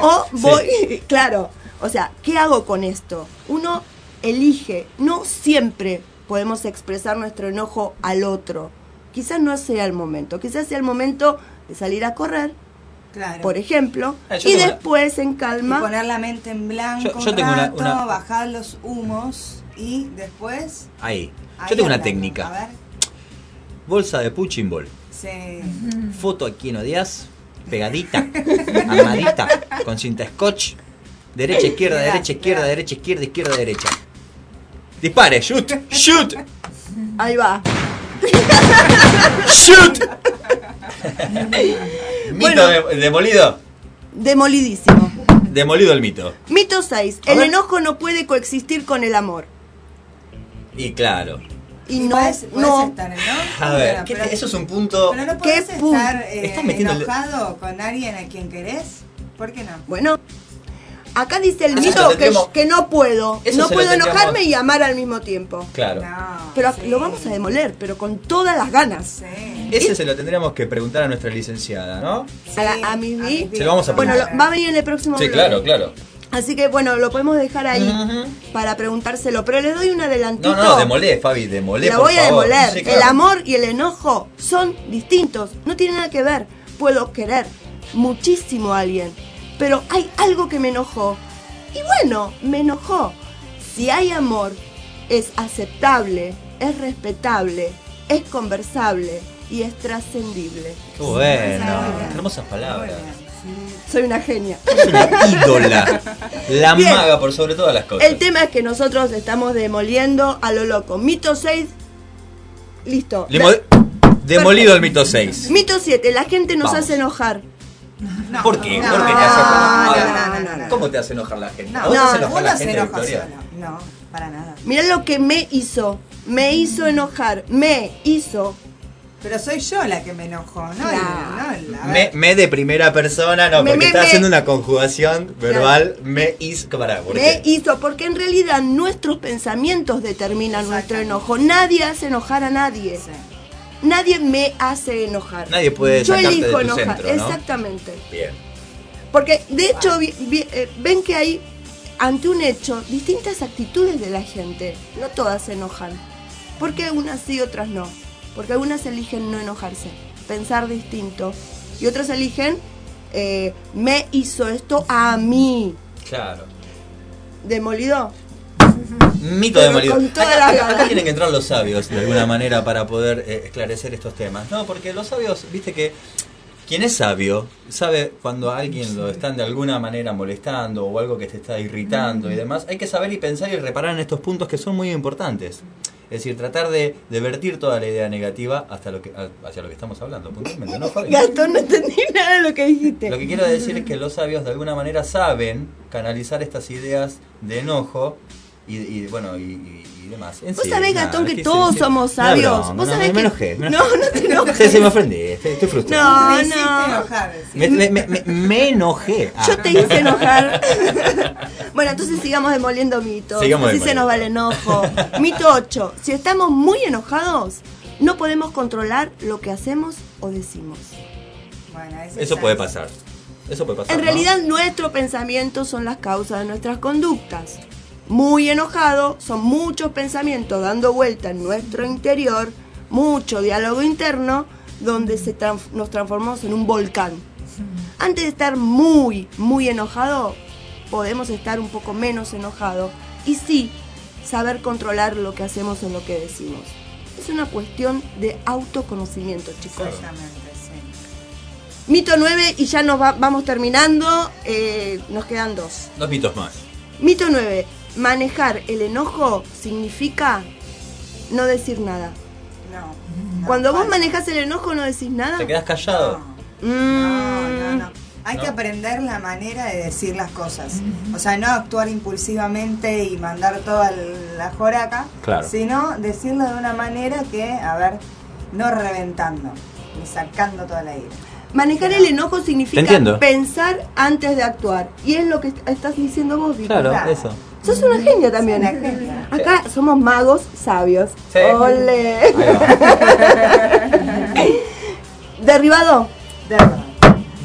O voy, claro, o sea, ¿qué hago con esto? Uno elige, no siempre podemos expresar nuestro enojo al otro. Quizás no sea el momento, quizás sea el momento de salir a correr, Claro. por ejemplo, Ah, y después en Y calma poner la mente en blanco Yo- yo un tengo una- rato, una- bajar los humos y después... Ahí. ahí Yo tengo una hablando. técnica. A ver, Bolsa de punching ball. sí. Foto a quien odias. Pegadita. armadita. Con cinta scotch. Derecha, izquierda, derecha, izquierda, derecha, izquierda, izquierda, derecha. Dispare, shoot, shoot, Ahí va. shoot. Mito Bueno. de- demolido. Demolidísimo. Demolido el mito. Mito 6. A El ver. enojo no puede coexistir con el amor. Y claro. Y, Y no, podés- podés no. estar enojado. A ver, pero- ¿qué- eso es un punto. Pero no podés ¿Qué pu- estar eh, el- enojado con alguien a quien querés. ¿Por qué no? Bueno, acá dice el mito que, no puedo. Eso no puedo enojarme y amar al mismo tiempo. Claro. Pero lo vamos a demoler, pero con todas las ganas. Ese se lo tendríamos que preguntar a nuestra licenciada, ¿no? A, la- a mi vi. Se lo vamos a Bueno, preguntar. lo- va a venir en el próximo Sí, claro, claro. Así que bueno, lo podemos dejar ahí para preguntárselo. Pero le doy un adelantito. No, no, demolé, Fabi, demolé. La por voy a favor. demoler. Sí, claro. El amor y el enojo son distintos. No tienen nada que ver. Puedo querer muchísimo a alguien. Pero hay algo que me enojó. Y bueno, me enojó. Si hay amor, es aceptable, es respetable, es conversable y es trascendible. Qué bueno. Hermosas palabras. Soy una genia. Es una ídola. La Bien. maga por sobre todas las cosas. El tema es que nosotros estamos demoliendo a lo loco. Mito 6, listo. Demolido el mito 6. Mito 7, la gente nos Vamos. hace enojar. ¿Por qué? no, ¿Por qué te hace no, enojar? no, no, no. ¿Cómo te hace enojar la gente? No, ¿A vos te hace no, enojar uno la se gente, enoja Victoria? No, para nada. Mirá lo que me hizo. Me hizo enojar. Me hizo. Pero soy yo la que me enojó, ¿no? La- Me, me de primera persona, no, Me, porque me, está me. haciendo una conjugación verbal. Me hizo. Pará, ¿por Me qué? hizo. Porque en realidad nuestros pensamientos determinan nuestro enojo. Nadie hace enojar a nadie. Nadie me hace enojar. Nadie puede Yo sacarte de elijo tu enojar. centro, ¿no? Exactamente. Bien. Porque de hecho vi- vi- eh, ven que hay ante un hecho distintas actitudes de la gente. No todas se enojan. Porque unas sí, otras no. Porque algunas eligen no enojarse, pensar distinto. Y otras eligen eh, me hizo esto a mí. Claro. Demolido. Mito Pero con todas Acá, acá- tienen que entrar los sabios de alguna manera para poder eh, esclarecer estos temas. No, porque los sabios, viste que quien es sabio sabe cuando a alguien lo están de alguna manera molestando o algo que te está irritando y demás. Hay que saber y pensar y reparar en estos puntos que son muy importantes. Es decir, tratar de, de vertir toda la idea negativa hasta lo que, hacia lo que estamos hablando, puntualmente, ¿no, Fabi? Gastón, no entendí nada de lo que dijiste. Lo que quiero decir es que los sabios de alguna manera saben canalizar estas ideas de enojo y, y, bueno y, y- y demás. En Vos serio, sabés, nada, Gastón, que qué todos sí. somos sabios. broma, Vos no, sabés me que- enojé. me No, enojé. no te enojes. Sí, sí, me ofendí, estoy, frustrado. No, no. enojar, Me, me- me- enojé. Ah. Yo te hice enojar. bueno, entonces sigamos demoliendo mitos. Sigamos Así se demoliendo. nos va el enojo. Mito 8. Si estamos muy enojados, no podemos controlar lo que hacemos o decimos. Bueno, Eso puede pasar. Eso puede pasar. En ¿no? realidad, nuestros pensamientos son las causas de nuestras conductas. Muy enojado, son muchos pensamientos dando vuelta en nuestro interior, mucho diálogo interno, donde se nos transformamos en un volcán. Antes de estar muy, muy enojado, podemos estar un poco menos enojado y sí saber controlar lo que hacemos en lo que decimos. Es una cuestión de autoconocimiento, chicos. Exactamente, sí. Mito 9 y ya nos va- vamos terminando, eh, nos quedan dos. Dos mitos más. Mito 9. Manejar el enojo significa no decir nada. No. Cuando vos manejas el enojo no decís nada. Te quedas callado. Mm, No, no, no. Hay ¿No? que aprender la manera de decir las cosas. O sea, no actuar impulsivamente y mandar toda la joraca, Claro. sino decirlo de una manera que, a ver, no reventando, ni sacando toda la ira. Manejar el enojo significa pensar antes de actuar. Y es lo que est- estás diciendo vos, Vicky. Claro, eso. Sos una genia también. Una genia. Acá somos magos sabios. Sí. Ole. Derribado.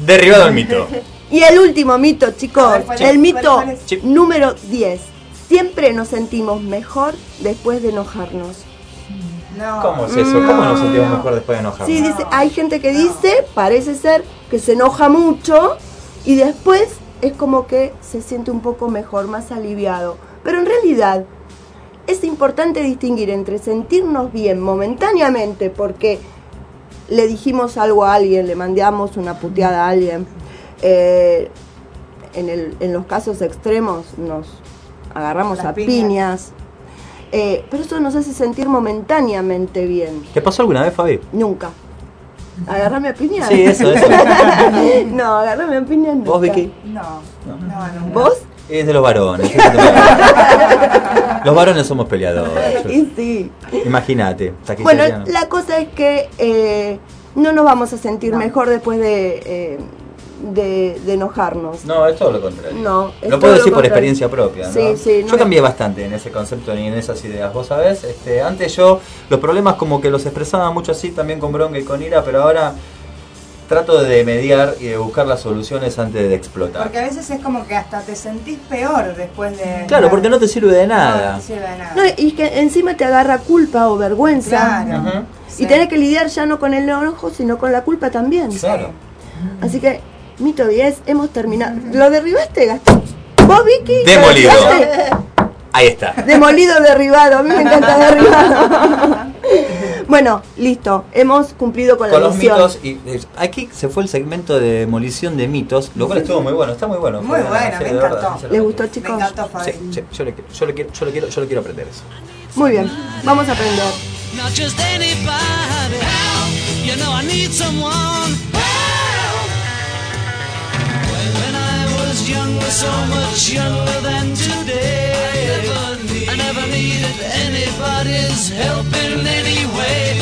Derribado el mito. Y el último mito, chicos, el mito número 10. Siempre nos sentimos mejor después de enojarnos. No. ¿Cómo es eso? ¿Cómo nos sentimos mejor después de enojarnos? Sí, dice, hay gente que dice, parece ser, que se enoja mucho y después es como que se siente un poco mejor, más aliviado. Pero en realidad es importante distinguir entre sentirnos bien momentáneamente porque le dijimos algo a alguien, le mandamos una puteada a alguien. eh, en, el- en los casos extremos nos agarramos Las a piñas. piñas. eh, pero eso nos hace sentir momentáneamente bien. ¿Te pasó alguna vez, Fabi? Nunca. ¿Agarrame a piña? Sí, eso, eso. no, agarrame a piña nunca. ¿Vos, Vicky? No, no, no. ¿Vos? Es de los varones. los varones somos peleadores. Y sí. Imagínate. Bueno, la cosa es que eh, no nos vamos a sentir mejor después de, eh, de, de enojarnos. No, es todo lo contrario. No, es Lo todo puedo decir por experiencia propia. ¿no? Sí, sí, no yo es- cambié bastante en ese concepto ni en esas ideas. Vos sabés, este, antes yo los problemas como que los expresaba mucho así también con bronca y con ira, pero ahora trato de mediar y de buscar las soluciones antes de explotar. Porque a veces es como que hasta te sentís peor después de... Claro, porque no te sirve de nada. No te sirve de nada. No, y que encima te agarra culpa o vergüenza. Claro. Y tenés que lidiar ya no con el enojo, sino con la culpa también. Claro. Así que, mito 10, hemos terminado. ¿Lo derribaste, Gastón? ¿Vos, Vicky? ¿Lo Demolido. Ahí está. Demolido, derribado. A mí me encanta derribado. bueno, listo. Hemos cumplido con, Con la los misión. mitos, y eh, aquí se fue el segmento de demolición de mitos, lo cual estuvo muy bueno, está muy bueno. Muy bueno, me verdad, encantó. ¿Les gustó, chicos? Me encantó, Fabi. Sí, sí, yo, le, quiero- yo, le quiero, yo, le quiero, yo le quiero aprender eso. Muy bien, vamos a aprender. Was younger, so much younger than today, I never, needed anybody's help in any way.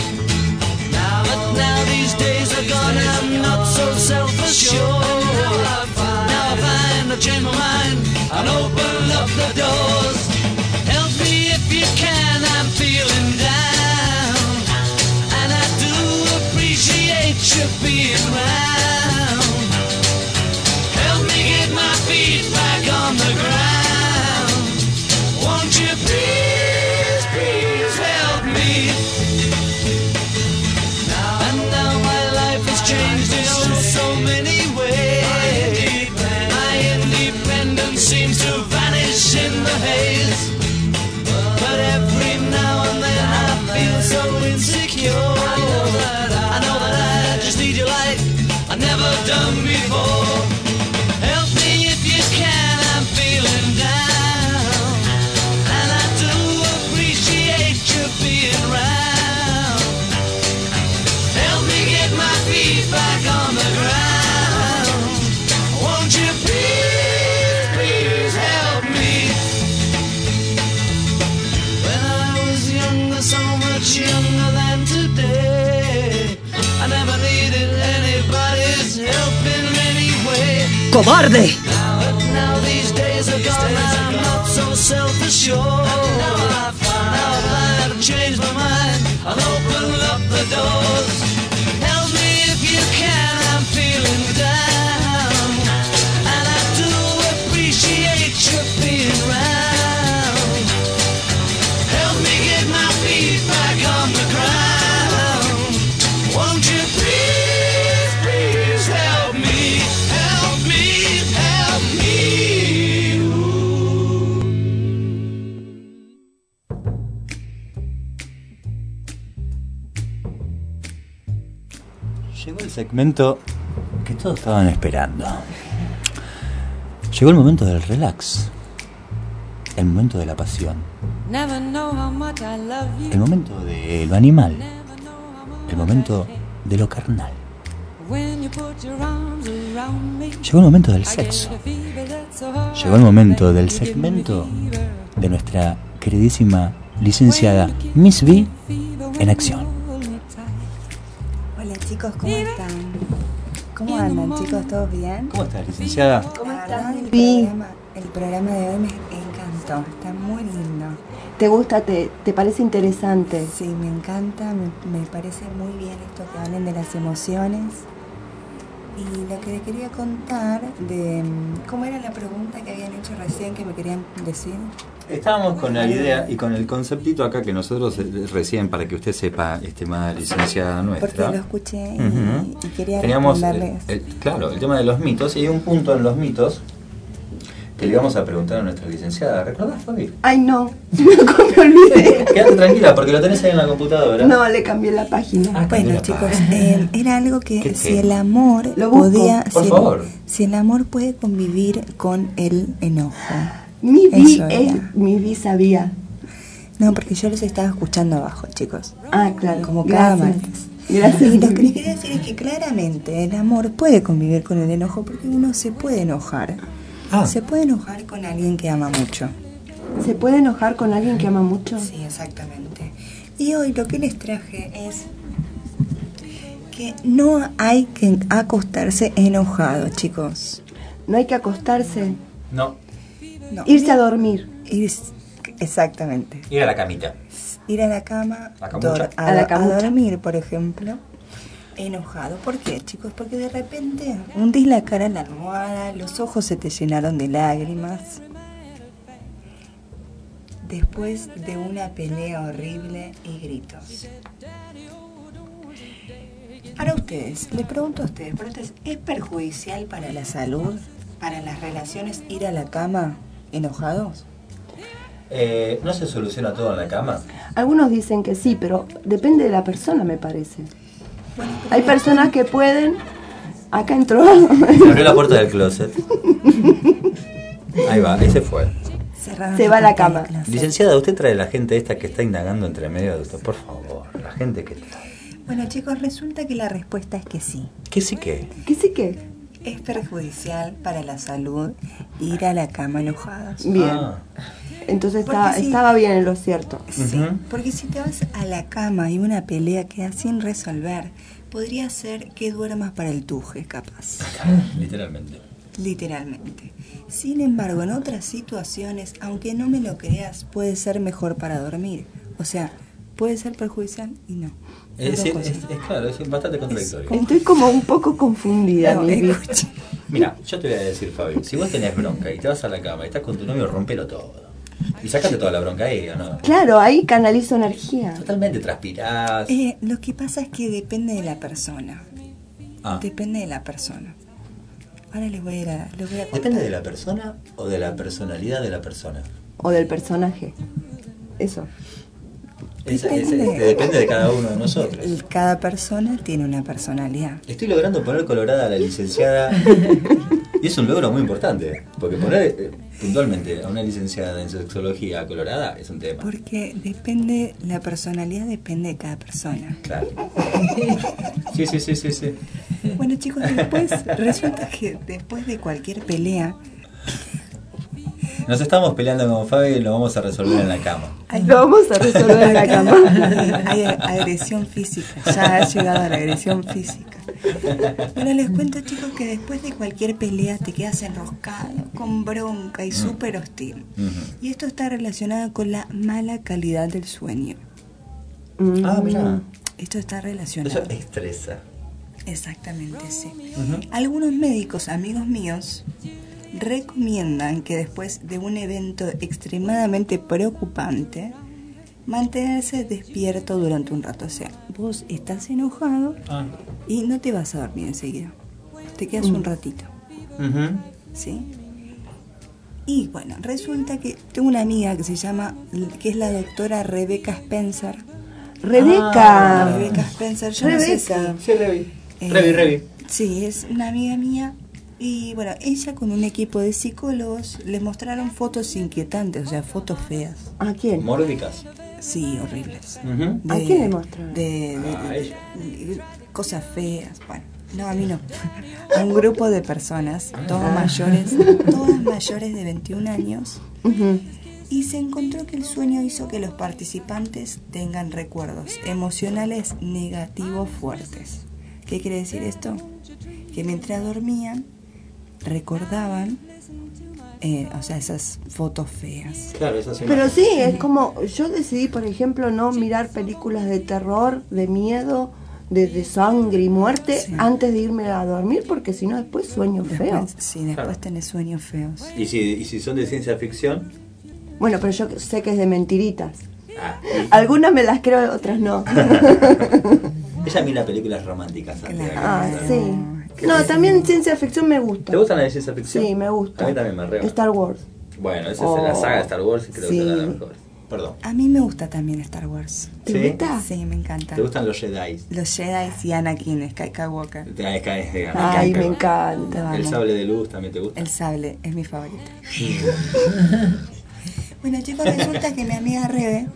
Now, but now these days are gone, I'm not so self-assured. Now I find, now I find I've changed my mind and opened up the doors. Help me if you can, I'm feeling down. And I do appreciate you being round. ¡Cobarde! But Segmento que todos estaban esperando. Llegó el momento del relax. El momento de la pasión. El momento de lo animal. El momento de lo carnal. Llegó el momento del sexo. Llegó el momento del segmento de nuestra queridísima licenciada Miss B en acción. Hola chicos, ¿cómo están? ¿Cómo andan chicos? ¿Todos bien? ¿Cómo estás, licenciada? ¿Cómo estás? El programa, el programa de hoy me encantó, está muy lindo. ¿Te gusta? Te, ¿Te parece interesante? Sí, me encanta, me, me parece muy bien esto que hablen de las emociones. Y lo que le quería contar de... mm, ¿Cómo era la pregunta que habían hecho recién que me querían decir? Estábamos con la idea y con el conceptito acá que nosotros eh, recién, para que usted sepa, estimada licenciada nuestra. Porque lo escuché y, quería Teníamos, eh, el- claro, el tema de los mitos, y hay un punto en los mitos que le íbamos a preguntar a nuestra licenciada. ¿Recordás, Fabi? Ay, no. me olvidé. Quédate tranquila, porque lo tenés ahí en la computadora. No, le cambié la página. Ah, Bueno la chicos, página. eh, era algo que ¿Qué si el amor Lo podía, por si, favor. El, si el amor puede convivir con el enojo. Mi vi, Eso eh, mi vi sabía. No, porque yo los estaba escuchando abajo, chicos. Ah, claro. Como cada Gracias. martes. Gracias. Y lo que le quería decir es que claramente el amor puede convivir con el enojo porque uno se puede enojar. Ah. Se puede enojar con alguien que ama mucho. ¿Se puede enojar con alguien que ama mucho? Sí, exactamente. Y hoy lo que les traje es que no hay que acostarse enojado, chicos. No hay que acostarse. No. No. Irse a dormir. Ir- exactamente. Ir a la camita. Ir a la cama, La a, A la a dormir, por ejemplo. Enojado. ¿Por qué, chicos? Porque de repente hundís la cara en la almohada, los ojos se te llenaron de lágrimas. Después de una pelea horrible y gritos. Para ustedes, les pregunto a ustedes, ¿para ustedes ¿es perjudicial para la salud, para las relaciones, ir a la cama enojados? Eh, ¿No se soluciona todo en la cama? Algunos dicen que sí, pero depende de la persona, me parece. Hay personas que pueden. Acá entró. Se abrió la puerta del closet. Ahí va, ahí se fue. Cerraron Se va a la cama. Licenciada, usted trae la gente esta que está indagando entre medio de usted, por favor. La gente que está. Bueno, chicos, resulta que la respuesta es que sí. ¿Qué sí que? ¿Qué sí que? Es perjudicial para la salud ir a la cama enojados. Bien. Ah. Entonces estaba, bien en lo cierto. Sí, porque si te vas a la cama y una pelea queda sin resolver, podría ser que duermas para el tuje, capaz. Literalmente. Literalmente. Sin embargo, en otras situaciones, aunque no me lo creas, puede ser mejor para dormir. O sea, puede ser perjudicial y no. Es, decir, claro, es bastante contradictorio. Estoy como un poco confundida, No. Mira, yo te voy a decir, Fabio, si vos tenés bronca y te vas a la cama y estás con tu novio, rompelo todo. Y sacate toda la bronca ahí, ¿o no? Claro, ahí canalizo energía. Totalmente transpirás. Eh, lo que pasa es que depende de la persona. Ah. Depende de la persona. Ahora les voy a, ir a- les voy a contar. ¿Depende de la persona o de la personalidad de la persona? O del personaje. Eso. Es- es- es- Depende. depende de cada uno de nosotros. Cada persona tiene una personalidad. Estoy logrando poner colorada a la licenciada. y es un logro muy importante. Porque poner eh, puntualmente a una licenciada en sexología colorada es un tema. Porque depende, la personalidad depende de cada persona. Claro. Sí, sí, sí, sí, sí. Bueno chicos, después resulta que después de cualquier pelea, Nos estamos peleando con Fabio y lo vamos a resolver en la cama. Lo vamos a resolver en la cama. hay agresión física, ya ha llegado a la agresión física. Bueno, les cuento chicos que después de cualquier pelea te quedas enroscado, con bronca y súper hostil. Y esto está relacionado con la mala calidad del sueño. Ah, mira. Esto está relacionado. Eso estresa. Exactamente, sí. Algunos médicos, amigos míos, recomiendan que después de un evento extremadamente preocupante, mantenerse despierto durante un rato. O sea, vos estás enojado Ah. y no te vas a dormir enseguida. Te quedas un ratito, ¿sí? Y bueno, resulta que tengo una amiga que se llama, que es la doctora Rebecca Spencer. Rebeca. Rebecca Spencer, yo no sé si... Rebeca. Sí, Revi. Revi, Revi. Sí, es una amiga mía. Y bueno, ella con un equipo de psicólogos les mostraron fotos inquietantes, o sea, fotos feas. ¿A quién? Mórbicas. Sí, horribles. Ujú. ¿A quién le mostraron? De, de- A de- ella. de- cosas feas. Bueno, no, a mí no. A un grupo de personas, todas Ah. mayores, todas mayores de 21 años. Y se encontró que el sueño hizo que los participantes tengan recuerdos emocionales negativos fuertes. ¿Qué quiere decir esto? Que mientras dormían, recordaban, eh, o sea, esas fotos feas. Claro, esas Pero sí, es como, yo decidí, por ejemplo, no mirar películas de terror, de miedo, de, de sangre y muerte antes de irme a dormir, porque si no después sueño feo. Sí, después tenés sueños feos. ¿Y si, y si son de ciencia ficción? Bueno, pero yo sé que es de mentiritas. Ah. Algunas me las creo, otras no. Ella mira películas románticas. Ah, sí. No, también ciencia ficción me gusta. ¿Te gustan las de ciencia ficción? Sí, me gusta. A mí también me re Star Wars. Bueno, esa Oh. es la saga de Star Wars y creo Sí. que es la mejor. Perdón. A mí me gusta también Star Wars. ¿Te ¿Sí? gusta? Sí, me encanta. ¿Te gustan los Jedi? Los Jedi y Anakin Sky- Skywalker. Que- Ay, me El encanta. sable de luz también te gusta. El sable es mi favorito. Bueno, chicos, resulta que mi amiga Rebe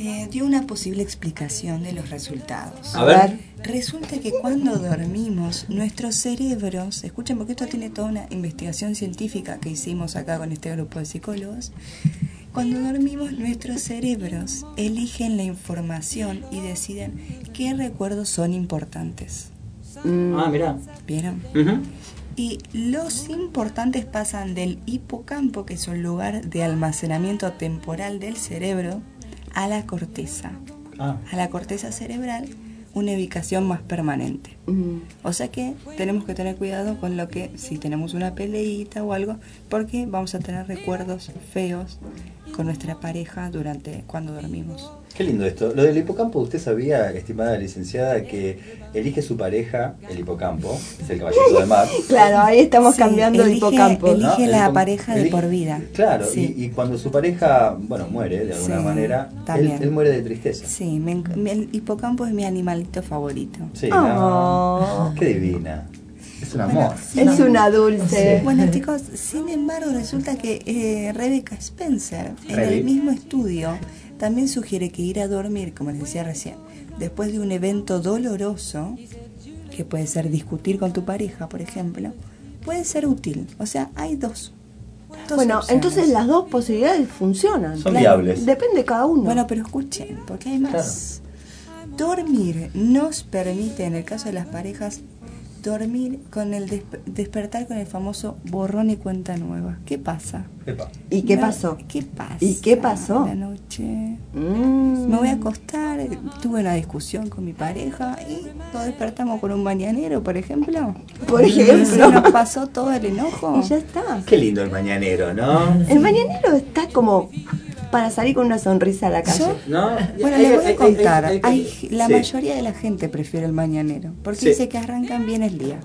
eh, dio una posible explicación de los resultados. A ver. Resulta que cuando dormimos, nuestros cerebros, escuchen porque esto tiene toda una investigación científica que hicimos acá con este grupo de psicólogos, cuando dormimos nuestros cerebros eligen la información y deciden qué recuerdos son importantes. Ah, mirá. ¿Vieron? Ujú. Y los importantes pasan del hipocampo, que es un lugar de almacenamiento temporal del cerebro, a la corteza. Ah. A la corteza cerebral, una ubicación más permanente. O sea que tenemos que tener cuidado con lo que, si tenemos una peleita o algo, porque vamos a tener recuerdos feos con nuestra pareja durante cuando dormimos. Qué lindo esto. Lo del hipocampo, ¿usted sabía, estimada licenciada, que elige su pareja el hipocampo? Es el caballito de mar. Claro, ahí estamos Sí, cambiando elige- hipocampo. elige ¿no? El la pareja de elige- por vida. Claro, Sí. y, y cuando su pareja, bueno, muere de alguna Sí, manera, él, muere de tristeza. Sí, me el hipocampo es mi animalito favorito. Sí, Oh. no. Qué divina. Es un amor. Es una dulce. Bueno chicos, sin embargo resulta que eh, Rebecca Spencer en Rebe. el mismo estudio también sugiere que ir a dormir, como les decía recién, después de un evento doloroso, que puede ser discutir con tu pareja, por ejemplo, puede ser útil. O sea, hay dos. dos Bueno, opciones. entonces las dos posibilidades funcionan. Son Claro, viables. Depende de cada uno. Bueno, pero escuchen, porque hay más. Dormir nos permite, en el caso de las parejas, dormir con el desp- despertar con el famoso borrón y cuenta nueva. ¿Qué pasa? Epa. ¿Y qué No, pasó? ¿Qué pasa? ¿Y qué pasó? La noche. Mm. Me voy a acostar, tuve una discusión con mi pareja y nos despertamos con un mañanero, por ejemplo. Por Y ejemplo. se nos pasó todo el enojo. Y ya está. Qué lindo el mañanero, ¿no? El mañanero está como para salir con una sonrisa a la calle. Yo- ¿No? Bueno, les voy a contar. hay- Hay- hay- la sí. mayoría de la gente prefiere el mañanero, porque Sí. dice que arrancan bien el día.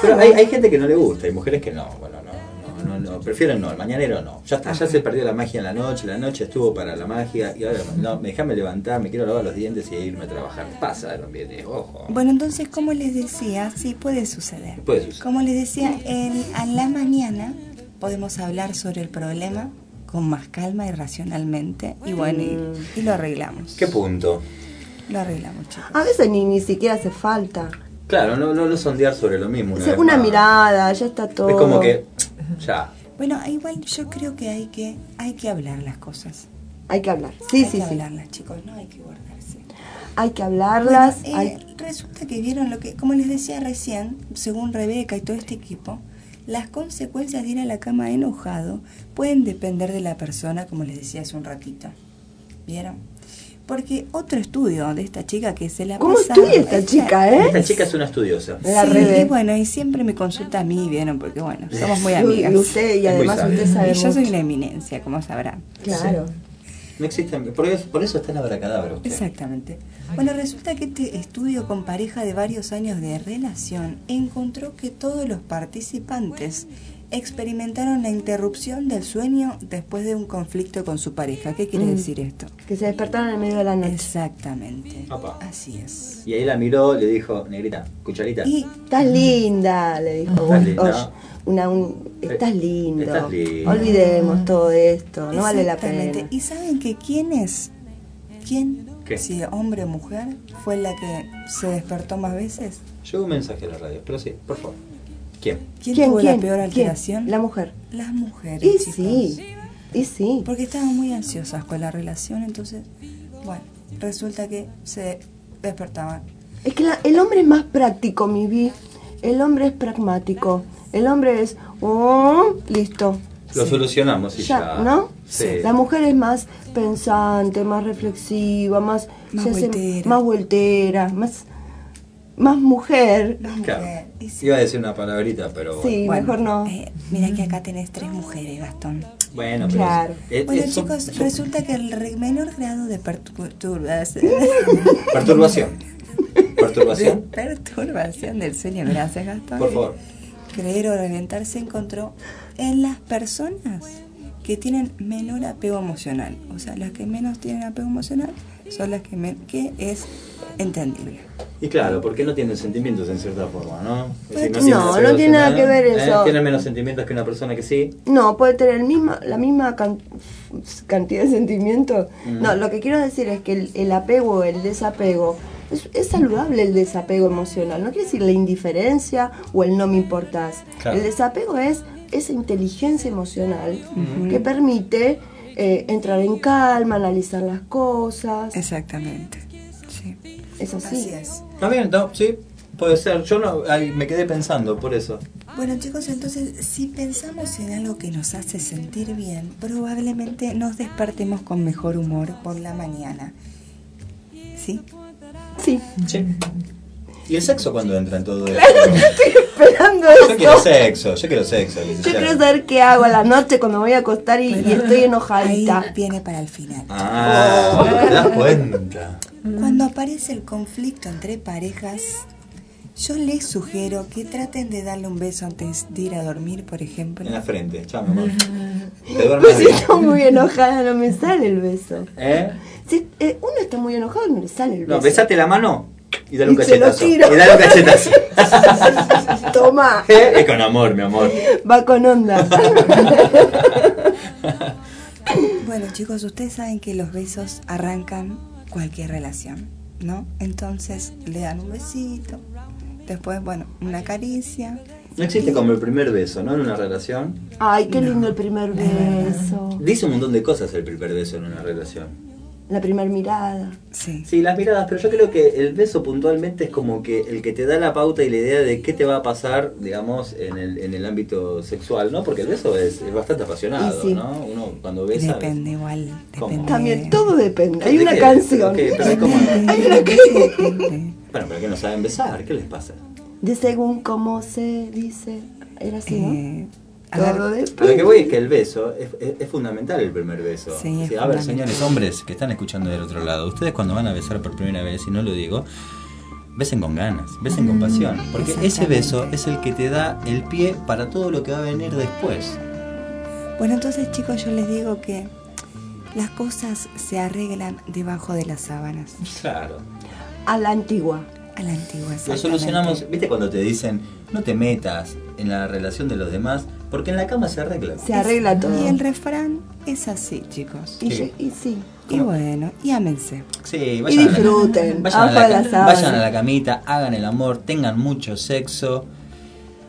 Pero hay, hay gente que no le gusta, hay mujeres que no, bueno, no, no, no, no, prefieren no, el mañanero no. Ya está, ya se perdió la magia en la noche, la noche estuvo para la magia y ahora no, me déjame levantar, me quiero lavar los dientes y irme a trabajar. Pasa también, eh, ojo. Bueno, entonces, como les decía, sí puede suceder. Puede suceder. Como les decía, en, a la mañana podemos hablar sobre el problema con más calma y racionalmente. Y bueno, y, y lo arreglamos. ¿Qué punto? Lo arreglamos, chicos. A veces ni, ni siquiera hace falta. Claro, no, no, no sondear sobre lo mismo. Una, vez una mirada, ya está todo. Es como que, ya. Bueno, igual yo creo que hay que, hay que hablar las cosas. Hay que hablar. Sí, hay sí, que sí. hablarlas, chicos, no hay que guardarse. Hay que hablarlas. Bueno, eh, hay- Resulta que vieron lo que, como les decía recién, según Rebeca y todo este equipo, las consecuencias de ir a la cama enojado pueden depender de la persona, como les decía hace un ratito. ¿Vieron? Porque otro estudio de esta chica que se la ¿Cómo pasa- estudia esta chica, eh? Esta chica es una estudiosa. La Sí, y bueno, y siempre me consulta a mí, ¿vieron? Porque bueno, somos muy amigas. y usted, y además usted sabe Y yo soy una eminencia, como sabrán. Claro. No existen, por eso, por eso está en abracadabra usted. Exactamente. Bueno, resulta que este estudio con pareja de varios años de relación encontró que todos los participantes experimentaron la interrupción del sueño después de un conflicto con su pareja. ¿Qué quiere Mm. decir esto? Que se despertaron en medio de la noche. Exactamente. Apa. Así es. Y ahí la miró, le dijo, negrita, cucharita. Y Estás linda, le dijo. Estás Oye, linda. Una, un- estás lindo. Estás lindo. Olvidemos todo esto, no vale la pena. ¿Y saben que quién es? ¿Quién? ¿Qué? Si hombre o mujer fue la que se despertó más veces. Llegó un mensaje a la radio, pero sí, por favor. ¿Quién? ¿Quién, ¿Quién, tuvo quién, la peor quién? alteración? La mujer. Las mujeres. Y chicos. sí, y sí. Porque estaban muy ansiosas con la relación, entonces, bueno, resulta que se despertaban. Es que la- el hombre es más práctico, mi vi. El hombre es pragmático. El hombre es, oh, listo. Lo solucionamos y ya. Ya, ¿no? Sí. La mujer es más pensante, más reflexiva, más, Más vueltera. más vueltera, más, más mujer. Claro. Iba a decir una palabrita, pero Sí, Bueno, mejor no. eh, mira que acá tenés tres mujeres, Gastón. bueno. pero Claro. es- Bueno, es- son- chicos, son- resulta que el menor grado de perturbación, Perturbación. de Perturbación. perturbación del sueño, gracias Gastón. Por favor. Creer o reventar se encontró en las personas que tienen menor apego emocional. O sea, las que menos tienen apego emocional son las que, men- que es entendible. Y claro, porque no tienen sentimientos en cierta forma, ¿no? Es Pues, no, no tiene nada que ver emocional, eso. ¿eh? Tienen menos sentimientos que una persona que sí. No, puede tener el misma, la misma can- cantidad de sentimientos. Mm. No, lo que quiero decir es que el, el apego, el desapego, es, es saludable el desapego emocional. No quiere decir la indiferencia o el no me importas. Claro. El desapego es esa inteligencia emocional que permite eh, entrar en calma, analizar las cosas. Exactamente. Sí. Es así. Así es. Está bien, no, sí, puede ser. Yo no, ahí me quedé pensando por eso. Bueno chicos, entonces si pensamos en algo que nos hace sentir bien, probablemente nos despertemos con mejor humor por la mañana. ¿Sí? Sí. Sí. ¿Y el sexo cuándo entra en todo esto? Estoy esperando Yo quiero sexo, yo quiero sexo. Yo quiero saber qué hago a la noche cuando me voy a acostar y, y estoy Ahí enojadita. viene para el final. Ah, ¿te das cuenta? Cuando aparece el conflicto entre parejas, yo les sugiero que traten de darle un beso antes de ir a dormir, por ejemplo. En la frente, chao, mi amor. Te duermes Pues si bien. estoy muy enojada no me sale el beso. ¿Eh? Si eh, uno está muy enojado no le sale el beso. No, besate la mano y dale un Y se lo cachetazo. tiro. Y dale un cachetazo. Toma, ¿Eh? Es con amor, mi amor. va con onda. Bueno chicos, ustedes saben que los besos arrancan cualquier relación, ¿no? Entonces le dan un besito, después, bueno, una caricia. No existe como el primer beso, ¿no? En una relación. Ay, qué lindo el primer beso. Dice un montón de cosas el primer beso en una relación. La primer mirada. Sí. Sí, las miradas, pero yo creo que el beso puntualmente es como que el que te da la pauta y la idea de qué te va a pasar, digamos, en el, en el ámbito sexual, ¿no? Porque el beso es, es bastante apasionado, sí. ¿no? Uno cuando besa... Depende igual, depende. También todo depende. Hay ¿De una qué? canción. ¿Pero qué? Pero hay como- Hay una canción. Bueno, pero que no saben besar, ¿qué les pasa? De según cómo se dice. Era así, ¿no? Eh, a lo que voy es que el beso es, es- es fundamental el primer beso. Sí, es a ver, señores hombres que están escuchando del otro lado, ustedes cuando van a besar por primera vez, y no lo digo, besen con ganas, besen con pasión, porque ese beso es el que te da el pie para todo lo que va a venir después. Bueno, entonces chicos, yo les digo que las cosas se arreglan debajo de las sábanas. Claro. A la antigua. A la antigua, Lo solucionamos, ¿viste cuando te dicen no te metas en la relación de los demás? Porque en la cama se arregla. Se arregla todo. Y el refrán es así, chicos. Y, Sí. y sí. Y bueno, y ámense. Sí, Y vayan a la- disfruten. Vayan a, la, la vayan a la camita, hagan el amor, tengan mucho sexo,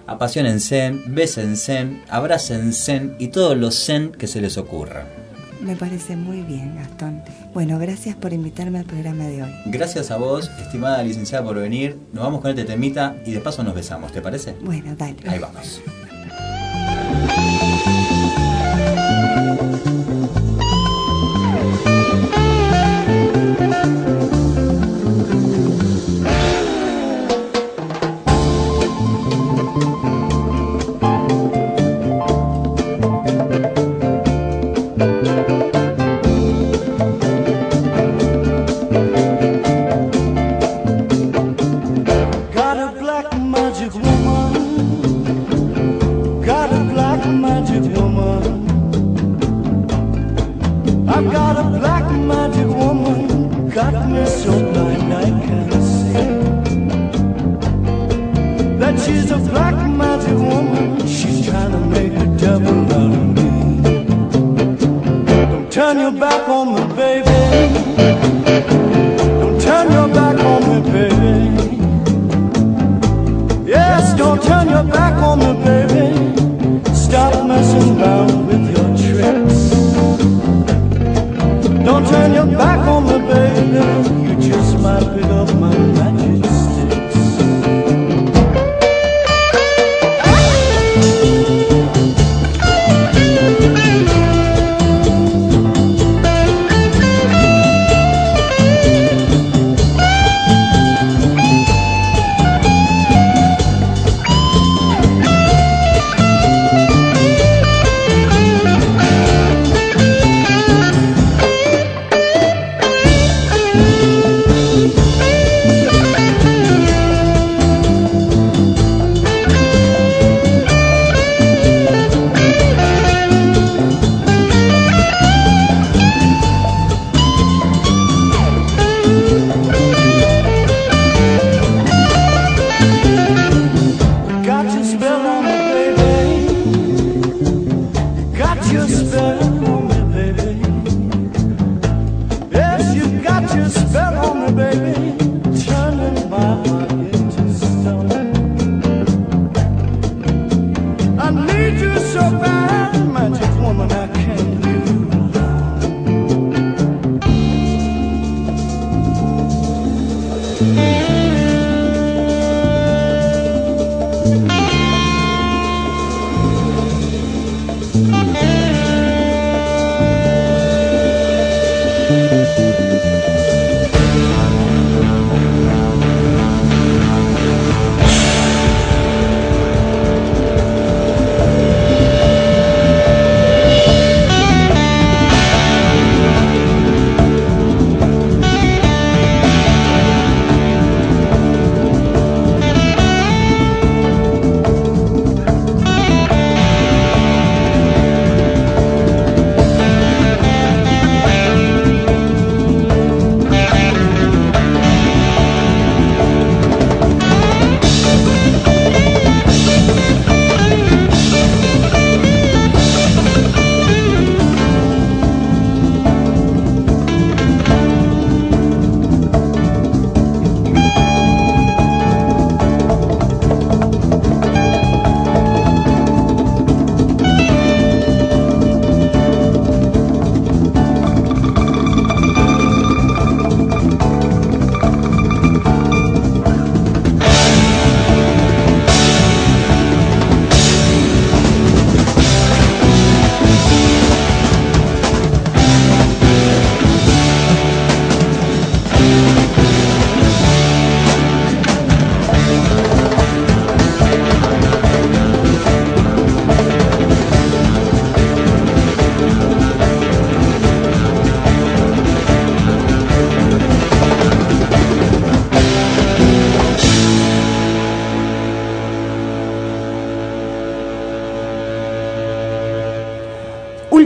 apasionense, bésense, abrácense y todos los zen que se les ocurra. Me parece muy bien, Gastón. Bueno, gracias por invitarme al programa de hoy. Gracias a vos, estimada licenciada, por venir. Nos vamos con este temita y de paso nos besamos, ¿te parece? Bueno, dale. Ahí vamos. thank you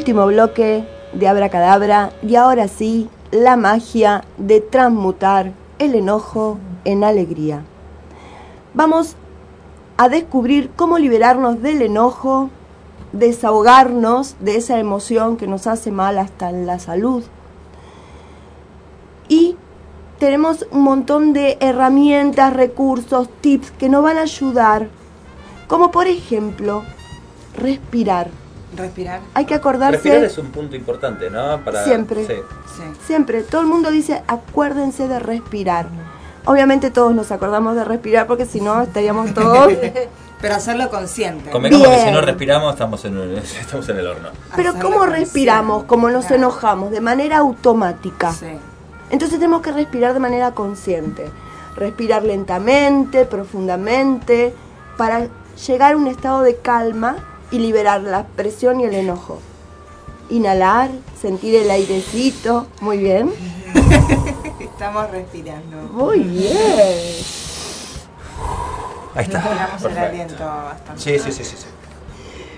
último bloque de Abracadabra y ahora sí, la magia de transmutar el enojo en alegría. Vamos a descubrir cómo liberarnos del enojo, desahogarnos de esa emoción que nos hace mal hasta en la salud. Y tenemos un montón de herramientas, recursos, tips que nos van a ayudar, como por ejemplo, respirar. Respirar. Hay que acordarse Respirar es un punto importante, ¿no? Para, Siempre. sí. Siempre, todo el mundo dice, acuérdense de respirar. Obviamente todos nos acordamos de respirar porque si no estaríamos todos... Pero hacerlo consciente. Convengamos que si no respiramos estamos en, estamos en el horno. Pero ¿cómo respiramos? Como nos enojamos, de manera automática. Entonces tenemos que respirar de manera consciente. Respirar lentamente, profundamente, para llegar a un estado de calma y liberar la presión y el enojo. Inhalar, sentir el airecito. Muy bien. Estamos respirando. Muy bien. Ahí está. El aliento bastante. Sí, sí, sí, sí. sí.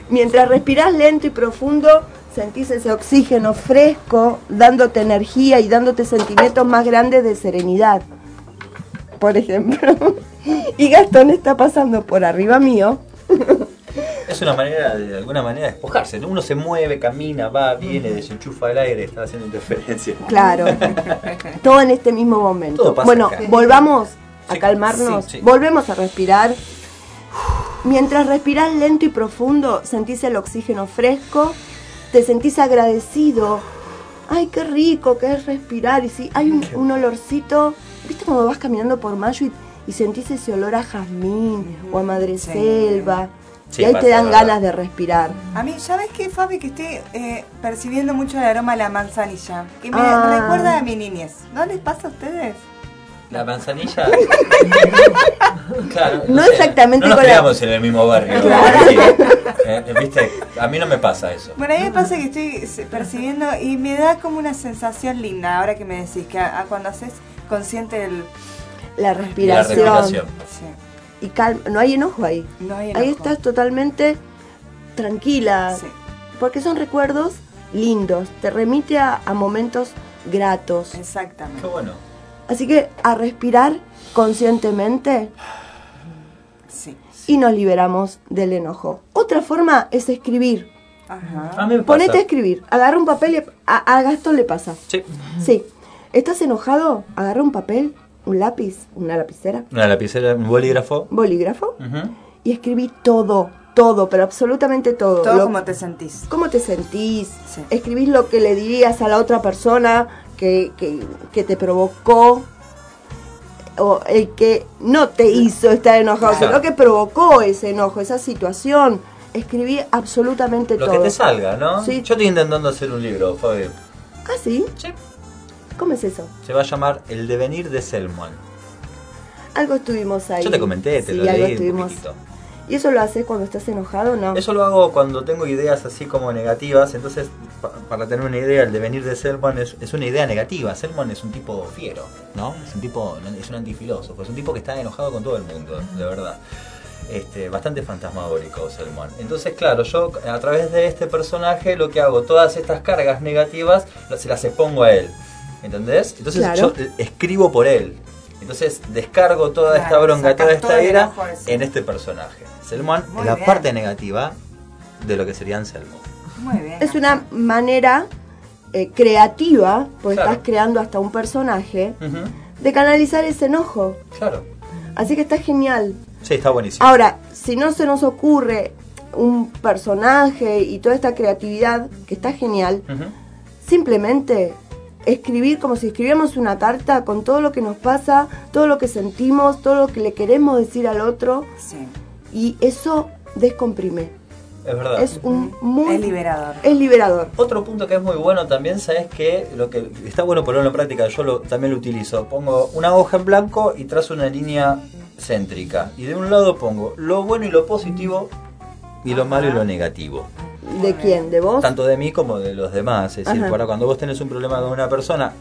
Mientras respirás lento y profundo, sentís ese oxígeno fresco, dándote energía y dándote sentimientos más grandes de serenidad. Por ejemplo. Y Gastón está pasando por arriba mío. Es una manera, de alguna manera, de despojarse. ¿no? Uno se mueve, camina, va, viene, desenchufa el aire, está haciendo interferencia. Claro. Todo en este mismo momento. Todo pasa bueno, acá. volvamos a calmarnos. sí, sí. Volvemos a respirar. Mientras respirás lento y profundo, sentís el oxígeno fresco, te sentís agradecido. Ay, qué rico que es respirar. Y si hay un, un olorcito, ¿viste cuando vas caminando por Mayo y, y sentís ese olor a jazmín o a madreselva? Sí, y ahí te dan ganas de respirar. A mí, ¿sabes qué, Fabi? Que estoy eh, percibiendo mucho el aroma de la manzanilla. Que me Ah. recuerda a mi niñez. ¿No les pasa a ustedes? La manzanilla. claro, No sé, exactamente No nos con la- en el mismo barrio. Claro. Sí. Eh, Viste, a mí no me pasa eso. Bueno, a mí me pasa que estoy eh, percibiendo y me da como una sensación linda ahora que me decís que a- a cuando haces consciente el... La respiración. respiración. Sí. Y calma, no hay enojo ahí. No hay Ahí estás totalmente tranquila. Porque son recuerdos lindos. Te remite a, a momentos gratos. Exactamente. Qué bueno. Así que a respirar conscientemente Sí. y nos liberamos del enojo. Otra forma es escribir. Ajá. A mí me pasa. Ponete a escribir. Agarra un papel y a, a Gastón le pasa. Sí. Sí. ¿Estás enojado? Agarra un papel, un lápiz, una lapicera, Una lapicera, un bolígrafo. bolígrafo y escribí todo, todo, pero absolutamente todo. Todo Lo- como te sentís. ¿Cómo te sentís? Escribís lo que le dirías a la otra persona que, que- que te provocó o el que no te hizo estar enojado, Claro. sino que provocó ese enojo, esa situación. Escribí absolutamente Lo todo. que te salga, ¿no? Sí. Yo estoy intentando hacer un libro, Fabi. ¿Ah, sí? ¿Cómo es eso? Se va a llamar El devenir de Selman. Algo estuvimos ahí. Yo te comenté, te Sí, lo algo leí un estuvimos. poquitito. ¿Y eso lo haces cuando estás enojado o no? Eso lo hago cuando tengo ideas así como negativas. Entonces, pa- para tener una idea, el devenir de Selman es, es una idea negativa. Selman es un tipo fiero, ¿no? Es un tipo, es un antifilósofo, es un tipo que está enojado con todo el mundo, de verdad. Este, bastante fantasmagórico Selman. Entonces, claro, yo a través de este personaje lo que hago, todas estas cargas negativas se las expongo a él. ¿Entendés? Entonces Claro. yo eh, escribo por él. Entonces descargo toda esta bronca, toda esta ira en este personaje. Selman es la bien. parte negativa de lo que sería Anselmo. Muy bien. Es una manera eh, creativa, porque Claro. estás creando hasta un personaje, de canalizar ese enojo. Claro. Así que está genial. Sí, está buenísimo. Ahora, si no se nos ocurre un personaje y toda esta creatividad, que está genial, simplemente escribir como si escribiéramos una carta con todo lo que nos pasa, todo lo que sentimos, todo lo que le queremos decir al otro, Sí. y eso descomprime. Es verdad. Es un muy... Es liberador. Es liberador. Otro punto que es muy bueno también, ¿sabes que Lo que está bueno ponerlo en práctica, yo lo, también lo utilizo. Pongo una hoja en blanco y trazo una línea céntrica. Y de un lado pongo lo bueno y lo positivo y lo malo y lo negativo. ¿De quién? ¿De vos? Tanto de mí como de los demás. Es decir, para cuando vos tenés un problema con una persona,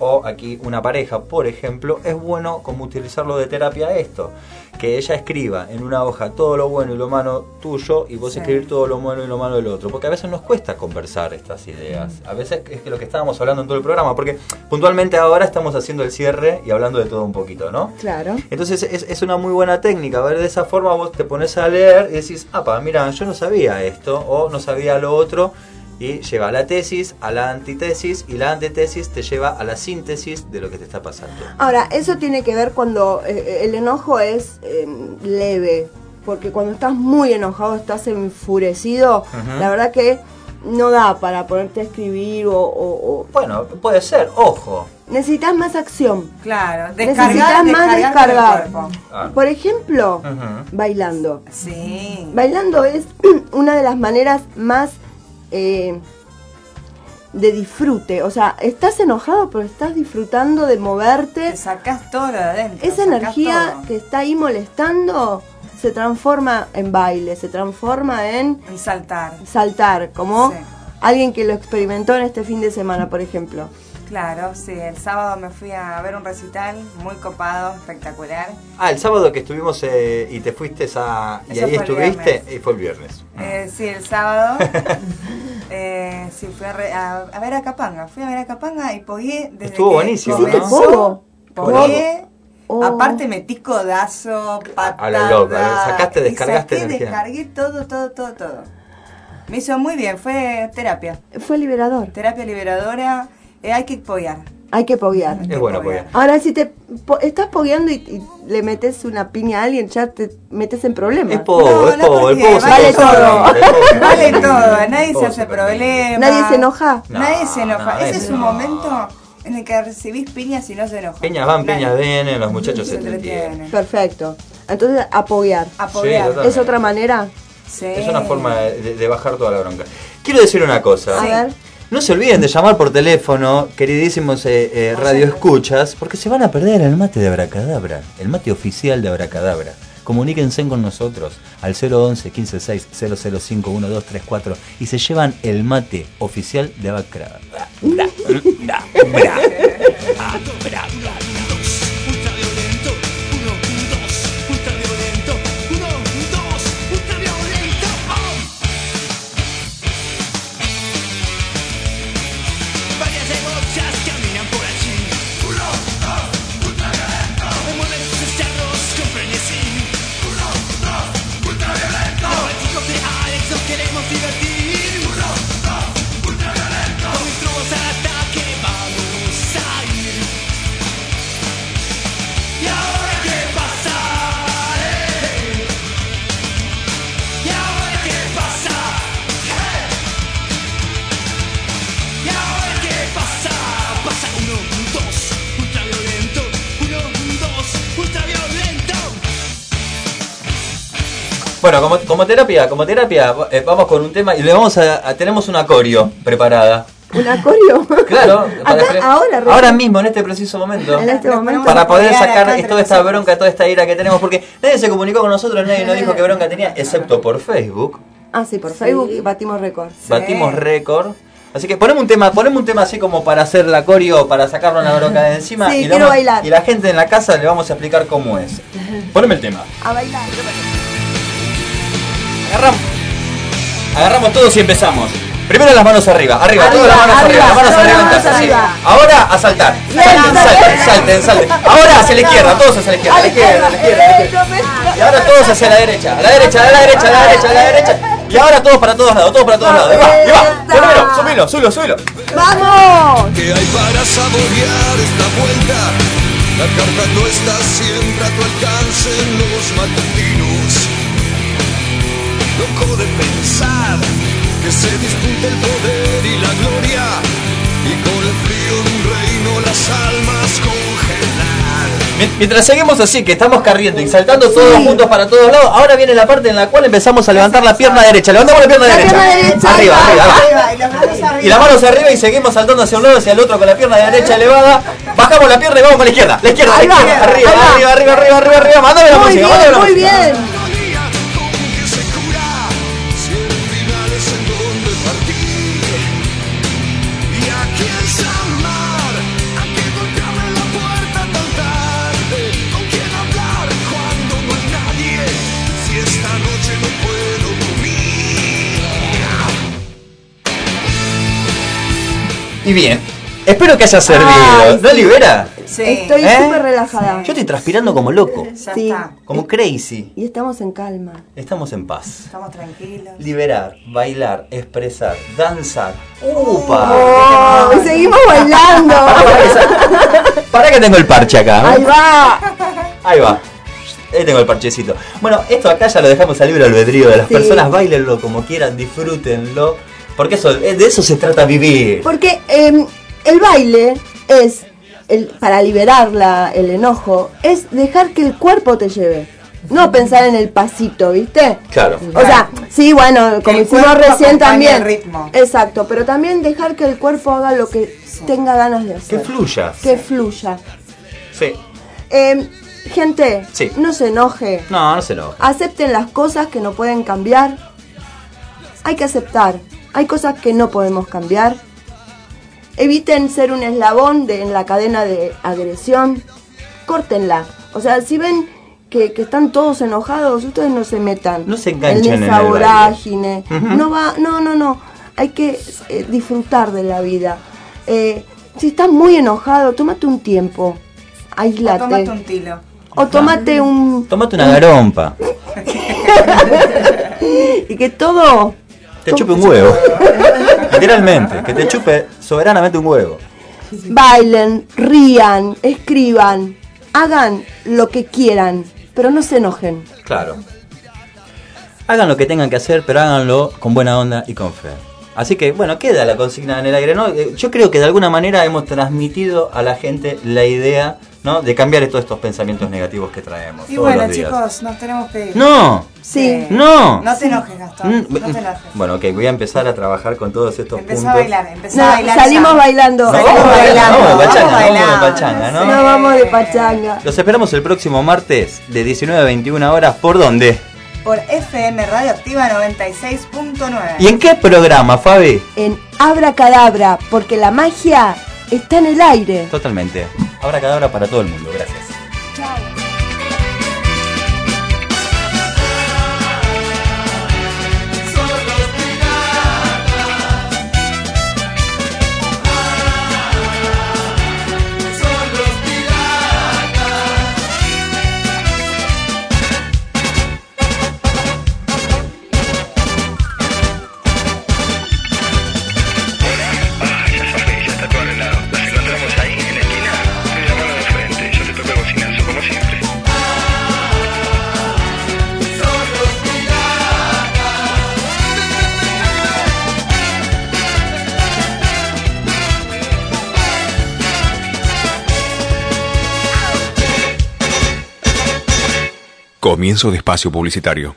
o aquí una pareja, por ejemplo, es bueno como utilizarlo de terapia esto. Que ella escriba en una hoja todo lo bueno y lo malo tuyo y vos Sí. escribir todo lo bueno y lo malo del otro. Porque a veces nos cuesta conversar estas ideas. A veces es que lo que estábamos hablando en todo el programa. Porque puntualmente ahora estamos haciendo el cierre y hablando de todo un poquito, ¿no? Claro. Entonces es, es una muy buena técnica. A ver, de esa forma vos te pones a leer y decís, apa, mira, yo no sabía esto o no sabía lo otro. Y lleva a la tesis, a la antitesis y la antitesis te lleva a la síntesis de lo que te está pasando. Ahora, eso tiene que ver cuando eh, el enojo es eh, leve, porque cuando estás muy enojado, estás enfurecido, la verdad que no da para ponerte a escribir o... o- o- Bueno, puede ser, ojo. Necesitas más acción. Claro, Necesitas descargar, más descargar. Ah. Por ejemplo, bailando. Sí. Bailando es una de las maneras más eh, de disfrute. O sea, estás enojado, pero estás disfrutando de moverte. Te sacás todo de adentro. Esa energía todo. que está ahí molestando se transforma en baile, se transforma en En saltar. saltar, como Sí. alguien que lo experimentó en este fin de semana, por ejemplo. Claro, sí. El sábado me fui a ver un recital muy copado, espectacular. Ah, el sábado que estuvimos eh, y te fuiste a... y Eso ahí estuviste viernes. y fue el viernes. Eh, sí, el sábado. eh, sí, fui a, re- a- a ver a Capanga. Fui a ver a Capanga y pogué desde Estuvo que buenísimo, ¿no? comenzó. Pogué. Oh. Aparte metí codazo, patada. A lo loco, ¿eh? Sacaste, y descargaste saqué, energía. descargué todo, todo, todo, todo. Me hizo muy bien, fue terapia. Fue liberador. Terapia liberadora. Eh, hay que apoyar. Hay que poguear. Es bueno, pues. Ahora, si te po- estás pogueando y, y le metes una piña a alguien, ya te metes en problemas. Es pogo, es pogo, el pogo se vale todo. Vale todo, nadie se hace problema. Nadie se enoja. No, nadie se enoja. no, Ese es un no. momento en el que recibís piñas y no se enoja. Peñas van, peñas vienen, los muchachos se Se entretienen. Perfecto. Entonces, apoyar. Apoyar. Sí. ¿Es otra manera? Sí. Es una forma de, de bajar toda la bronca. Quiero decir una cosa. A ver. No se olviden de llamar por teléfono, queridísimos eh, eh, radio escuchas, porque se van a perder el mate de Abracadabra, el mate oficial de Abracadabra. Comuníquense con nosotros al 011 156 005 1234 y se llevan el mate oficial de Abracadabra. Bueno, como, como terapia, como terapia, eh, vamos con un tema y le vamos a, a- tenemos una coreo preparada. ¿Un coreo? Claro, para Acá, pre- ahora, ahora mismo, en este preciso momento. En este momento. Para poder sacar toda esta nosotros. bronca, toda esta ira que tenemos, porque nadie se comunicó con nosotros, nadie nos dijo que bronca tenía, excepto por Facebook. Ah, sí, por Facebook batimos récord. Batimos récord. Así que ponemos un tema, ponemos un tema así como para hacer la coreo, para sacarnos la bronca de encima. Sí, y, quiero vamos- bailar. y la gente en la casa le vamos a explicar cómo es. Poneme el tema. A bailar. Agarramos. Agarramos todos y empezamos. Primero las manos arriba, arriba, Arriba, todas las manos arriba, arriba, las manos arriba manos arriba. Ahora a saltar. Salten, salten, salten, salten. Ahora hacia la izquierda, todos hacia la izquierda, a la izquierda, a la izquierda, a la izquierda. Y ahora todos hacia la derecha, a la derecha, a la derecha, a la derecha, a la derecha. Y ahora todos para todos lados, todos para todos lados. Y va, y va. Subilo, subilo, subilo, subilo. ¡Vamos! ¿Qué hay para saborear esta vuelta? La carta no está siempre a tu alcance en los matutinos. Loco de pensar que se dispute el poder y la gloria y con el frío de un reino las almas congelar. Mien- Mientras seguimos así, que estamos carriendo y saltando todos juntos para todos lados, ahora viene la parte en la cual empezamos a levantar la pierna derecha. Levantamos la pierna La derecha. pierna derecha, Arriba, arriba, arriba. y las manos arriba. Y las manos arriba y seguimos saltando hacia un lado, hacia el otro con la pierna derecha elevada. Bajamos la pierna y vamos con la izquierda. La izquierda, la izquierda. Arriba, arriba, arriba, arriba, arriba, arriba. Mándame la Muy música, mándame bien, la muy música. bien. Y bien, espero que haya servido. Ay, ¿No sí. libera? Estoy ¿Eh? súper relajada. Yo estoy transpirando como loco, Sí. como crazy. Y estamos en calma. Estamos en paz. Estamos tranquilos. Liberar, bailar, expresar, danzar. ¡Upa! Oh, y seguimos bailando. Para que tengo el parche acá. ¿eh? Ahí va. Ahí va. Ahí tengo el parchecito. Bueno, esto acá ya lo dejamos al libre albedrío de las Sí. personas. Bailenlo como quieran, disfrútenlo. Porque eso, eh, de eso se trata vivir. Porque eh, el baile es, el, para liberar la- el enojo, es dejar que el cuerpo te lleve. No pensar en el pasito, ¿viste? Claro. O sea, sí, bueno, como el hicimos recién también. el ritmo. Exacto, pero también dejar que el cuerpo haga lo que tenga ganas de Que hacer. fluya. Que fluya. Sí. Eh, gente, Sí. no se enoje. No, no se lo. Acepten las cosas que no pueden cambiar. Hay que aceptar. Hay cosas que no podemos cambiar. Eviten ser un eslabón de, en la cadena de agresión. Córtenla. O sea, si ven que, que están todos enojados, ustedes no se metan. No se enganchen en esa baile. vorágine. No va, no, no, no. Hay que eh, disfrutar de la vida. Eh, si estás muy enojado, tómate un tiempo. O Aislate. tómate un tilo. O tómate un. Tómate una garompa. y que todo. Te chupe un huevo. Literalmente, que te chupe soberanamente un huevo. Bailen, rían, escriban, hagan lo que quieran, pero no se enojen. Claro. Hagan lo que tengan que hacer, pero háganlo con buena onda y con fe. Así que, bueno, queda la consigna en el aire, ¿no? Eh, Yo creo que de alguna manera hemos transmitido a la gente la idea, ¿no? De cambiar todos estos pensamientos negativos que traemos. Y todos bueno, los días. chicos, nos tenemos que ir. ¡No! Sí. ¡No! No te enojes, Gastón. Mm, No te enojes. Bueno, ok, voy a empezar a trabajar con todos estos Empezó puntos. a bailar, empezó No, a bailar. salimos ya. bailando. No, Salimos vamos, bailando. vamos de pachanga, Vamos vamos de bailando. pachanga, ¿no? No vamos de pachanga. Los esperamos el próximo martes de 19 a 21 horas. ¿Por dónde? Por FM Radioactiva 96.9. ¿Y en qué programa, Fabi? En Abracadabra, porque la magia está en el aire. Totalmente. Habrá cadabra para todo el mundo. Gracias. Comienzo de espacio publicitario.